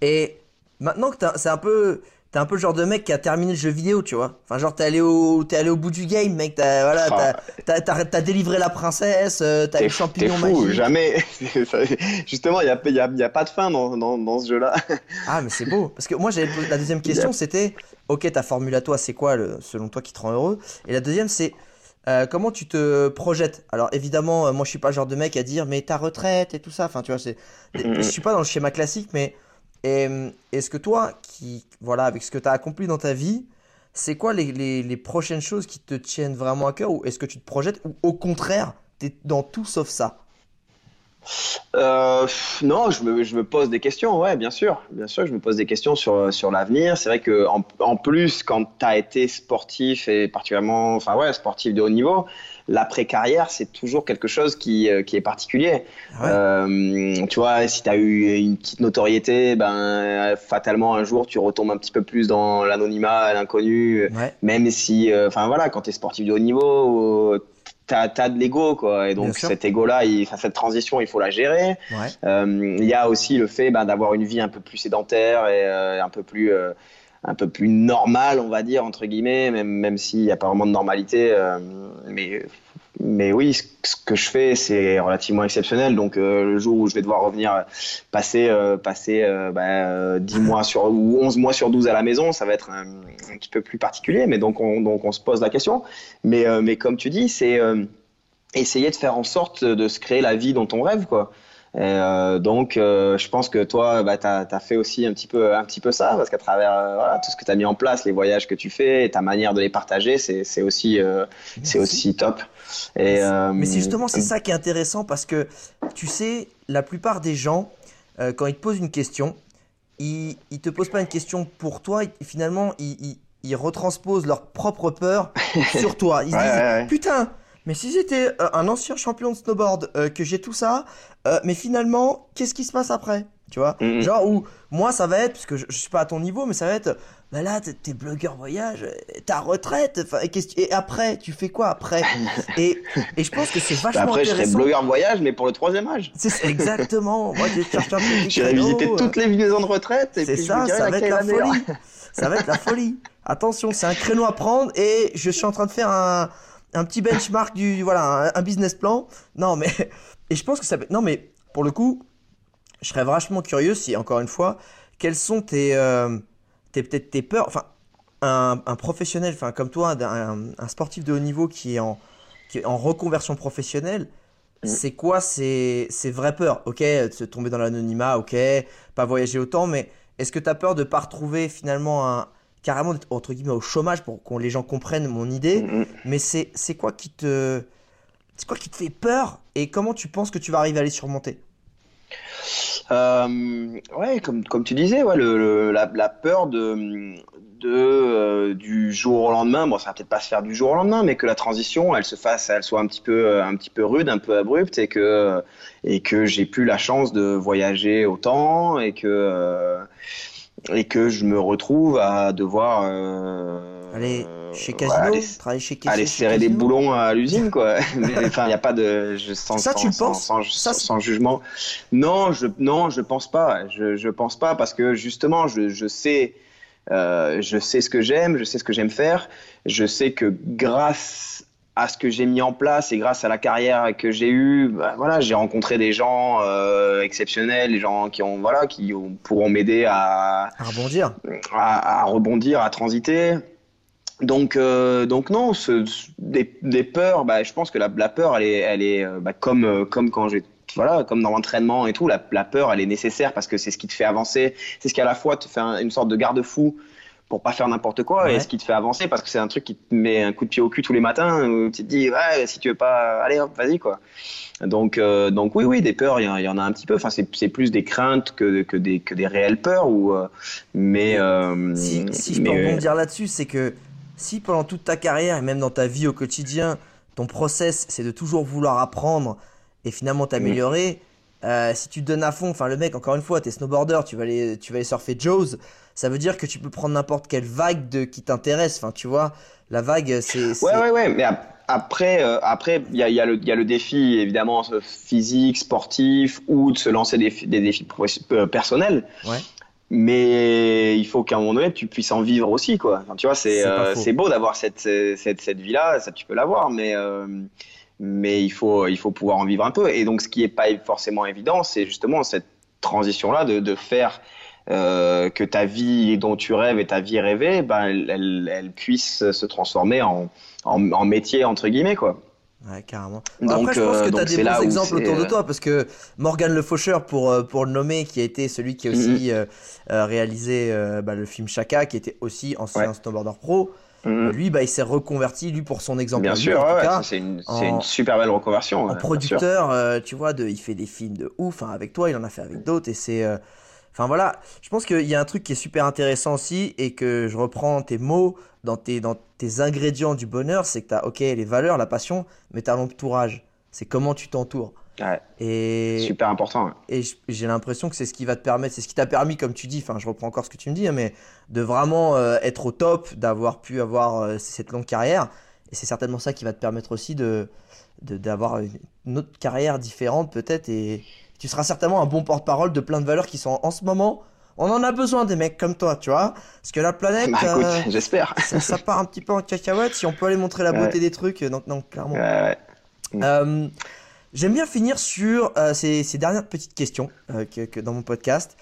[SPEAKER 3] Et maintenant que c'est un peu. T'es un peu le genre de mec qui a terminé le jeu vidéo, tu vois. Enfin, genre, t'es allé au, t'es allé au bout du game, mec. T'as, voilà,
[SPEAKER 4] Ah.
[SPEAKER 3] t'as, t'as, t'as- t'as délivré la princesse, euh, t'as le champignon
[SPEAKER 4] fou,
[SPEAKER 3] magique.
[SPEAKER 4] jamais. <laughs> Justement, il n'y a, y a, y a pas de fin dans, dans, dans ce jeu-là.
[SPEAKER 3] Ah, mais c'est beau. Parce que moi, j'avais la deuxième <laughs> question, c'était, ok, ta formule à toi, c'est quoi, le, selon toi, qui te rend heureux? Et la deuxième, c'est, euh, comment tu te projettes? Alors, évidemment, euh, moi, je suis pas le genre de mec à dire, mais ta retraite et tout ça. Enfin, tu vois, c'est, je suis pas dans le schéma classique, mais et, est-ce que toi, qui, voilà, avec ce que tu as accompli dans ta vie, c'est quoi les, prochaines choses qui te tiennent vraiment à cœur? Ou est-ce que tu te projettes, ou au contraire, t'es dans tout sauf ça?
[SPEAKER 4] Euh, non, je me, je me pose des questions, ouais, bien sûr. Bien sûr, je me pose des questions sur, sur l'avenir. C'est vrai que en, en plus, quand tu as été sportif et particulièrement, enfin ouais, sportif de haut niveau, l'après-carrière, c'est toujours quelque chose qui, euh, qui est particulier.
[SPEAKER 3] Ah ouais.
[SPEAKER 4] Euh, tu vois, si tu as eu une petite notoriété, ben, fatalement, un jour, tu retombes un petit peu plus dans l'anonymat, l'inconnu
[SPEAKER 3] Ouais,
[SPEAKER 4] même si, euh, enfin voilà, quand tu es sportif de haut niveau, t'as as de l'ego, quoi. Et donc cet il- enfin, cette transition, il faut la gérer.
[SPEAKER 3] ouais.
[SPEAKER 4] Euh, Il y a aussi le fait ben, d'avoir une vie un peu plus sédentaire et euh, un peu plus euh, un peu plus normale, on va dire entre guillemets, même même s'il n'y a pas vraiment de normalité. euh, mais mais oui, ce que je fais, c'est relativement exceptionnel. Donc euh, le jour où je vais devoir revenir passer euh, passer euh, 10 mois sur ou 11 mois sur 12 à la maison, ça va être un, un petit peu plus particulier. Mais donc on donc on se pose la question. Mais mais comme tu dis, c'est essayer de faire en sorte de se créer la vie dont on rêve, quoi. Et, euh, donc, euh, je pense que toi, bah, tu as, fait aussi un petit peu, un petit peu ça, parce qu'à travers euh, voilà, tout ce que tu as mis en place, les voyages que tu fais, et ta manière de les partager, c'est aussi, c'est aussi top. Et,
[SPEAKER 3] Mais c'est justement c'est ça qui est intéressant parce que tu sais, la plupart des gens, quand ils te posent une question, ils, ils te posent pas une question pour toi, finalement ils, ils, ils retransposent leur propre peur <laughs> sur toi. Ils se
[SPEAKER 4] Ouais,
[SPEAKER 3] disent,
[SPEAKER 4] ouais, ouais.
[SPEAKER 3] putain, mais si j'étais euh, un ancien champion de snowboard, euh, que j'ai tout ça, euh, mais finalement, qu'est-ce qui se passe après Tu vois?
[SPEAKER 4] Mhm.
[SPEAKER 3] Genre où moi ça va être, parce que je, je suis pas à ton niveau, mais ça va être, bah là t'es- blogueur voyage, ta retraite, enfin, et, et après, tu fais quoi après? <laughs> Et, et je pense que c'est
[SPEAKER 4] bah,
[SPEAKER 3] vachement
[SPEAKER 4] après, je serais
[SPEAKER 3] intéressant.
[SPEAKER 4] blogueur voyage, mais pour le troisième âge.
[SPEAKER 3] C'est exactement. <laughs> Moi, je cherche un petit
[SPEAKER 4] J'irai visiter
[SPEAKER 3] euh,
[SPEAKER 4] toutes les maisons de retraite, et
[SPEAKER 3] C'est
[SPEAKER 4] puis je
[SPEAKER 3] ça,
[SPEAKER 4] dirai
[SPEAKER 3] ça va être la folie. Ça va être la folie. Attention, c'est un créneau à prendre et je suis en train de faire un, un petit benchmark du voilà, un, un business plan. Non mais <laughs> et je pense que ça peut- non mais pour le coup, je serais vachement curieux si encore une fois, quelles sont tes euh, tes peut-être tes peurs enfin un, un professionnel enfin comme toi un, un sportif de haut niveau qui est en qui est en reconversion professionnelle,
[SPEAKER 4] Mm.
[SPEAKER 3] c'est quoi ces, ces vraies peurs? Ok, se tomber dans l'anonymat, ok, pas voyager autant, mais est-ce que tu as peur de pas retrouver finalement un carrément d'être, entre guillemets au chômage pour que les gens comprennent mon idée
[SPEAKER 4] Mhm.
[SPEAKER 3] Mais c'est c'est quoi qui te c'est quoi qui te fait peur et comment tu penses que tu vas arriver à les surmonter?
[SPEAKER 4] Euh, ouais, comme, comme tu disais, ouais, le, le- la, la peur de, de, euh, du jour au lendemain, bon, ça va peut-être pas se faire du jour au lendemain, mais que la transition, elle se fasse, elle soit un petit peu, euh, un petit peu rude, un peu abrupte, et que, et que j'ai plus la chance de voyager autant, et que, euh, et que je me retrouve à devoir euh,
[SPEAKER 3] Aller chez
[SPEAKER 4] ouais,
[SPEAKER 3] Casino,
[SPEAKER 4] aller,
[SPEAKER 3] travailler chez Casino.
[SPEAKER 4] aller serrer des boulons à l'usine, quoi. <laughs> <laughs> Enfin, il n'y a pas de, je, sans,
[SPEAKER 3] Ça,
[SPEAKER 4] sans-
[SPEAKER 3] tu
[SPEAKER 4] sans-
[SPEAKER 3] penses?
[SPEAKER 4] sans,
[SPEAKER 3] Ça,
[SPEAKER 4] sans jugement. Non, je, non, je pense pas. Je, je pense pas parce que justement, je, je sais, euh, je sais ce que j'aime, je sais ce que j'aime faire. Je sais que grâce à ce que j'ai mis en place et grâce à la carrière que j'ai eue, bah, voilà, j'ai rencontré des gens euh, exceptionnels, des gens qui ont, voilà, qui ont- pourront m'aider à,
[SPEAKER 3] À rebondir.
[SPEAKER 4] à, à rebondir, à transiter. Donc, euh, donc non, ce- ce- des, des peurs, bah, je pense que la, la peur, elle est, elle est euh, bah, comme, comme quand j'ai, voilà, comme dans l'entraînement et tout, la, la peur, elle est nécessaire parce que c'est ce qui te fait avancer, c'est ce qui à la fois te fait un- une sorte de garde-fou pour pas faire n'importe quoi
[SPEAKER 3] Ouais.
[SPEAKER 4] et ce qui te fait avancer parce que c'est un truc qui te met un coup de pied au cul tous les matins où tu te dis ouais si tu veux pas allez hop vas-y quoi. Donc euh, donc oui oui des peurs il y, en- il y en a un petit peu. Enfin c'est c'est plus des craintes que que des que des réelles peurs ou euh, mais euh,
[SPEAKER 3] Si, si je peux
[SPEAKER 4] mais-
[SPEAKER 3] rebondir là-dessus, c'est que si pendant toute ta carrière et même dans ta vie au quotidien, ton process c'est de toujours vouloir apprendre et finalement t'améliorer, euh, si tu te donnes à fond, enfin le mec, encore une fois, t'es snowboarder, tu vas aller, tu vas aller surfer Jaws, ça veut dire que tu peux prendre n'importe quelle vague de, qui t'intéresse, enfin tu vois, la vague c'est.
[SPEAKER 4] Ouais, ouais, ouais. Mais ap- après, euh, après, il y a, y, a y a le défi évidemment euh, physique, sportif, ou de se lancer des, des défis euh, personnels.
[SPEAKER 3] Ouais.
[SPEAKER 4] Mais il faut qu'à un moment donné, tu puisses en vivre aussi, quoi. Enfin, tu vois, c'est beau d'avoir cette, cette, cette vie-là, ça tu peux l'avoir, mais, mais il, faut, il faut pouvoir en vivre un peu. Et donc, ce qui n'est pas forcément évident, c'est justement cette transition-là de, de faire euh, que ta vie dont tu rêves et ta vie rêvée, ben, elle, elle, elle puisse se transformer en, en, en métier, entre guillemets, quoi.
[SPEAKER 3] Ouais, carrément.
[SPEAKER 4] Donc,
[SPEAKER 3] Après, je pense
[SPEAKER 4] euh,
[SPEAKER 3] que tu as des bons exemples autour de
[SPEAKER 4] euh,
[SPEAKER 3] toi parce que Morgan Le Faucheur, pour, euh, pour le nommer, qui a été celui qui a
[SPEAKER 4] Mhm.
[SPEAKER 3] aussi euh, euh, réalisé euh, bah, le film Chaka, qui était aussi ancien
[SPEAKER 4] Ouais.
[SPEAKER 3] snowboarder pro,
[SPEAKER 4] Mhm.
[SPEAKER 3] lui, bah, il s'est reconverti, lui, pour son exemple.
[SPEAKER 4] Bien
[SPEAKER 3] lui,
[SPEAKER 4] sûr, ouais, ouais, c'est une, super belle reconversion.
[SPEAKER 3] en
[SPEAKER 4] ouais,
[SPEAKER 3] producteur, euh, tu vois, de, il fait des films de ouf. hein, avec toi, il en a fait avec d'autres. Et c'est. euh, Enfin voilà, je pense qu'il y a un truc qui est super intéressant aussi et que je reprends tes mots dans tes, dans tes ingrédients du bonheur, c'est que tu as, ok, les valeurs, la passion, mais tu as l'entourage. C'est comment tu t'entoures.
[SPEAKER 4] Ouais,
[SPEAKER 3] Et,
[SPEAKER 4] super important. ouais.
[SPEAKER 3] et j'ai l'impression que c'est ce qui va te permettre, c'est ce qui t'a permis, comme tu dis, enfin je reprends encore ce que tu me dis, hein, mais de vraiment euh, être au top, d'avoir pu avoir euh, cette longue carrière. Et c'est certainement ça qui va te permettre aussi de d'avoir une, autre carrière différente peut-être. Et tu seras certainement un bon porte-parole de plein de valeurs qui sont en ce moment. On en a besoin des mecs comme toi, tu vois. Parce que la planète,
[SPEAKER 4] Bah,
[SPEAKER 3] euh,
[SPEAKER 4] j'espère.
[SPEAKER 3] ça, ça part un petit peu en cacahuète. Si on peut aller montrer la <laughs> beauté
[SPEAKER 4] Ouais.
[SPEAKER 3] des trucs, euh, donc non, clairement.
[SPEAKER 4] Ouais, ouais.
[SPEAKER 3] J'aime bien finir sur euh, ces, ces dernières petites questions euh, que, que dans mon podcast.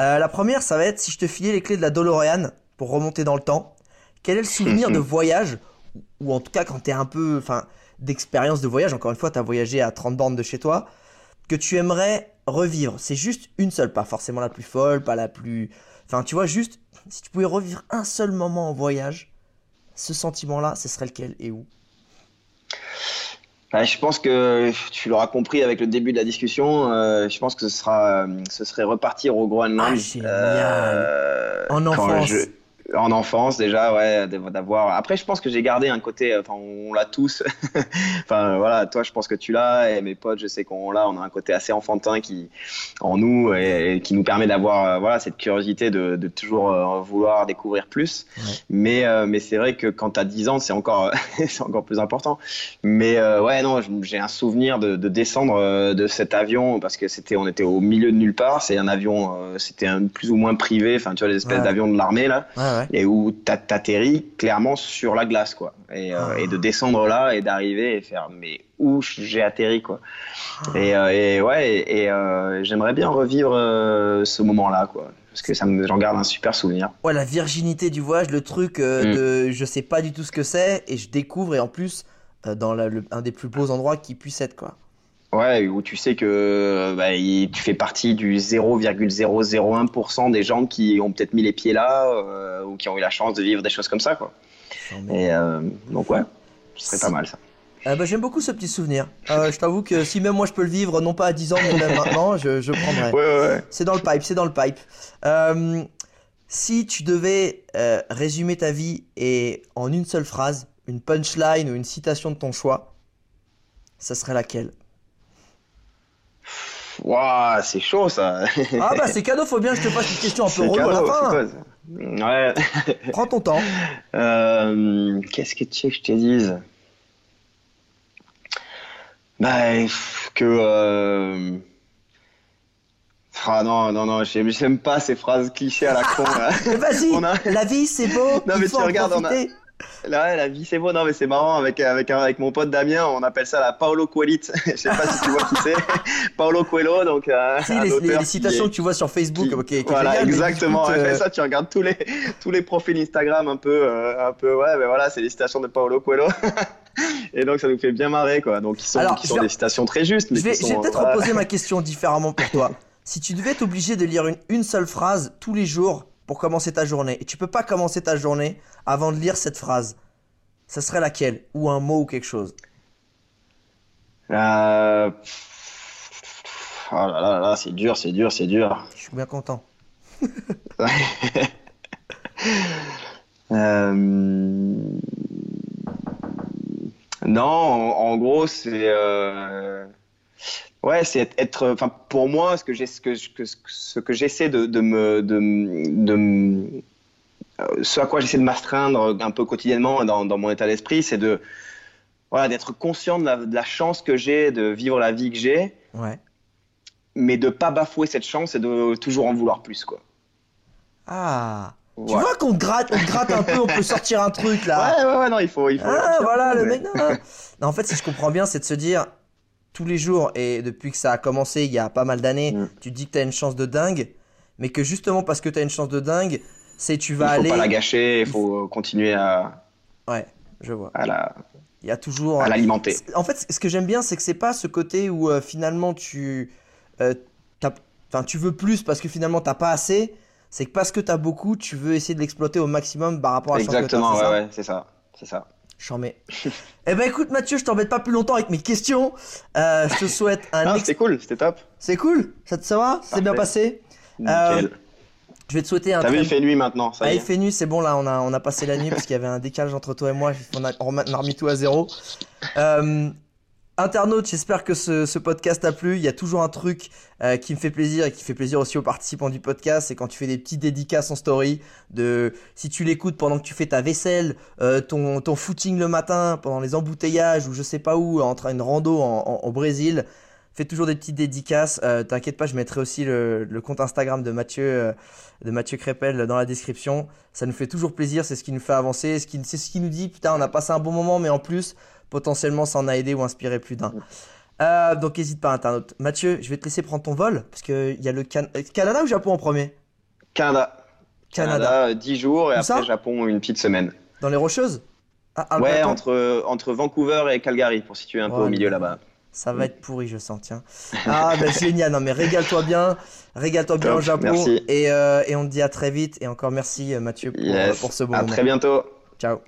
[SPEAKER 3] Euh, la première, ça va être si je te filais les clés de la DeLorean pour remonter dans le temps, quel est le souvenir de <laughs> voyage, ou- en tout cas quand tu es un peu, enfin, d'expérience de voyage, encore une fois, tu as voyagé à 30 bornes de chez toi, que tu aimerais revivre C'est juste une seule, pas forcément la plus folle, pas la plus... Enfin, tu vois, juste, si tu pouvais revivre un seul moment en voyage, ce sentiment-là, ce serait lequel et où?
[SPEAKER 4] Je pense que tu l'auras compris avec le début de la discussion. euh, je pense que ce sera, euh, ce serait repartir au Groenland.
[SPEAKER 3] Ah,
[SPEAKER 4] euh,
[SPEAKER 3] En enfance.
[SPEAKER 4] je- en enfance déjà, ouais, d'av- d'avoir. Après, je pense que j'ai gardé un côté. Enfin, on l'a tous. <laughs> enfin, voilà, toi, je pense que tu l'as, et mes potes, je sais qu'on l'a. On a un côté assez enfantin qui, en nous, et, et qui nous permet d'avoir, euh, voilà, cette curiosité de, de toujours euh, vouloir découvrir plus.
[SPEAKER 3] Ouais.
[SPEAKER 4] Mais, euh, mais c'est vrai que quand t'as 10 ans, c'est encore, <laughs> c'est encore plus important. Mais euh, ouais, non, j'ai un souvenir de, de descendre euh, de cet avion parce que c'était, on était au milieu de nulle part. C'est un avion, euh, c'était un plus ou moins privé. Enfin, tu vois, les espèces
[SPEAKER 3] Ouais.
[SPEAKER 4] d'avions de l'armée là,
[SPEAKER 3] Ouais, ouais.
[SPEAKER 4] et où t'a- t'atterris clairement sur la glace, quoi. Et, euh,
[SPEAKER 3] Ah.
[SPEAKER 4] et de descendre là et d'arriver et faire, mais où j'ai atterri, quoi.
[SPEAKER 3] Ah.
[SPEAKER 4] Et, euh, et ouais, et, et, euh, j'aimerais bien revivre ce moment-là, quoi. Parce que ça me, j'en garde un super souvenir.
[SPEAKER 3] Ouais, la virginité du voyage, le truc
[SPEAKER 4] Mm.
[SPEAKER 3] de je sais pas du tout ce que c'est et je découvre et en plus dans la- le- un des plus beaux endroits qui puisse être quoi.
[SPEAKER 4] Ouais, où tu sais que euh, bah, il- tu fais partie du 0,001% des gens qui ont peut-être mis les pieds là euh, ou qui ont eu la chance de vivre des choses comme ça, quoi. Et euh, donc ouais, ce serait pas mal ça.
[SPEAKER 3] Euh, bah, J'aime beaucoup ce petit souvenir. Je t'avoue que si même moi je peux le vivre, non pas à 10 ans, mais même maintenant, je, je prendrais.
[SPEAKER 4] Ouais, ouais, ouais.
[SPEAKER 3] C'est dans le pipe, c'est dans le pipe. Si tu devais résumer ta vie et en une seule phrase, une punchline ou une citation de ton choix, ça serait laquelle?
[SPEAKER 4] Waouh, c'est chaud ça.
[SPEAKER 3] Ah bah c'est cadeau, faut bien que je te fasse une question un peu relou à la fin.
[SPEAKER 4] Ouais.
[SPEAKER 3] Prends ton temps. <laughs>
[SPEAKER 4] Euh, Qu'est-ce que tu veux que je te dise? Bah, que. euh, Ah non, non, non, j'aime pas ces phrases clichés à la con. <laughs>
[SPEAKER 3] Vas-y, <laughs>
[SPEAKER 4] a-
[SPEAKER 3] la vie c'est beau,
[SPEAKER 4] Non,
[SPEAKER 3] il
[SPEAKER 4] mais
[SPEAKER 3] faut
[SPEAKER 4] tu regardes, on a-. Là, la vie c'est beau, non mais c'est marrant avec avec avec mon pote Damien, on appelle ça la Paolo Coelite. <laughs> Je sais pas si tu vois qui c'est. <laughs> Paolo Coelho, donc euh,
[SPEAKER 3] Si, les, citations
[SPEAKER 4] est-
[SPEAKER 3] que tu vois sur Facebook,
[SPEAKER 4] qui-
[SPEAKER 3] ok, qui
[SPEAKER 4] voilà,
[SPEAKER 3] génial,
[SPEAKER 4] exactement.
[SPEAKER 3] écoute, euh,
[SPEAKER 4] ça, tu regardes tous les tous les profils Instagram un peu euh, un peu ouais, mais voilà, c'est les citations de Paolo Coelho. <laughs> Et donc ça nous fait bien marrer quoi. Donc qui sont
[SPEAKER 3] Alors,
[SPEAKER 4] qui sont
[SPEAKER 3] vais-
[SPEAKER 4] des citations très justes, mais
[SPEAKER 3] Je vais, peut-être
[SPEAKER 4] voilà.
[SPEAKER 3] reposer ma question différemment pour toi. Si tu devais être obligé de lire une, une seule phrase tous les jours pour commencer ta journée, et tu peux pas commencer ta journée avant de lire cette phrase, ça serait laquelle? Ou un mot ou quelque chose
[SPEAKER 4] Euh... Oh là là là, c'est dur, c'est dur, c'est dur.
[SPEAKER 3] Je suis bien content. <laughs>
[SPEAKER 4] Euh, Non, en, en gros, c'est euh, ouais, c'est être- être. Enfin, pour moi, ce que j'ai, ce que, ce que, j'essaie de, de me, de, de euh, ce à quoi j'essaie de m'astreindre un peu quotidiennement dans, dans mon état d'esprit, c'est de voilà, d'être conscient de la, de la chance que j'ai de vivre la vie que j'ai,
[SPEAKER 3] Ouais.
[SPEAKER 4] mais de pas bafouer cette chance et de toujours en vouloir plus, quoi.
[SPEAKER 3] Ah Tu
[SPEAKER 4] Ouais.
[SPEAKER 3] vois qu'on te gratte, on te gratte un peu, on peut sortir un truc là.
[SPEAKER 4] Ouais, ouais, ouais, non, il faut, il faut.
[SPEAKER 3] Ah voilà le
[SPEAKER 4] mais-
[SPEAKER 3] mec. Non, non. Non, en fait, si je comprends bien, c'est de se dire tous les jours et depuis que ça a commencé il y a pas mal d'années,
[SPEAKER 4] Mm.
[SPEAKER 3] tu te dis que t'as une chance de dingue, mais que justement parce que t'as une chance de dingue, c'est tu vas
[SPEAKER 4] il faut
[SPEAKER 3] aller.
[SPEAKER 4] pas la gâcher, il faut continuer à,
[SPEAKER 3] Ouais, je vois.
[SPEAKER 4] à la-
[SPEAKER 3] Il y a toujours.
[SPEAKER 4] à l'alimenter.
[SPEAKER 3] En fait, ce que j'aime bien, c'est que c'est pas ce côté où euh, finalement tu, euh, t'as- enfin, tu veux plus parce que finalement t'as pas assez. C'est que parce que t'as beaucoup, tu veux essayer de l'exploiter au maximum par rapport à
[SPEAKER 4] Exactement, ouais, ouais, c'est ça, c'est ça.
[SPEAKER 3] J'en mets. eh ben écoute Mathieu, je t'embête pas plus longtemps avec mes questions. Euh, je te souhaite un
[SPEAKER 4] Ah,
[SPEAKER 3] ex-
[SPEAKER 4] c'était cool, c'était top.
[SPEAKER 3] C'est cool? Ça te ça va? C'est bien passé? Euh,
[SPEAKER 4] Nickel.
[SPEAKER 3] Je vais te souhaiter un
[SPEAKER 4] T'as vu, il fait nuit maintenant, ça
[SPEAKER 3] Ah,
[SPEAKER 4] y
[SPEAKER 3] il fait nuit, c'est bon là, on a, on a passé la nuit parce qu'il y avait un décalage entre toi et moi, on a, on a remis tout à zéro. Euh, internaute, j'espère que ce, ce podcast t'a plu. Il y a toujours un truc euh, qui me fait plaisir et qui fait plaisir aussi aux participants du podcast, c'est quand tu fais des petites dédicaces en story, de si tu l'écoutes pendant que tu fais ta vaisselle, euh, ton, ton footing le matin, pendant les embouteillages ou je sais pas où, entre une rando en, en- au Brésil. Fais toujours des petites dédicaces. Euh, T'inquiète pas, je mettrai aussi le, le compte Instagram de Mathieu, euh, de Mathieu Crépel dans la description. Ça nous fait toujours plaisir, c'est ce qui nous fait avancer, ce qui- c'est ce qui nous dit, putain, on a passé un bon moment, mais en plus, potentiellement, ça en a aidé ou inspiré plus d'un. Euh, donc, n'hésite pas, internaute. Mathieu, je vais te laisser prendre ton vol, parce qu'il y a le Can- euh, Canada ou Japon en premier?
[SPEAKER 4] Canada.
[SPEAKER 3] Canada.
[SPEAKER 4] Canada, 10 jours et
[SPEAKER 3] Où
[SPEAKER 4] après Japon une petite semaine.
[SPEAKER 3] Dans les Rocheuses? Ah,
[SPEAKER 4] Ouais, entre, entre Vancouver et Calgary, pour situer un peu au milieu là-bas.
[SPEAKER 3] Ça va être pourri, je sens, tiens. Ah, ben génial, non mais régale-toi bien, régale-toi bien au Japon.
[SPEAKER 4] merci.
[SPEAKER 3] Et, euh, et on te dit à très vite. Et encore merci, Mathieu, pour,
[SPEAKER 4] Yes.
[SPEAKER 3] pour ce bon
[SPEAKER 4] à
[SPEAKER 3] moment.
[SPEAKER 4] très bientôt.
[SPEAKER 3] Ciao.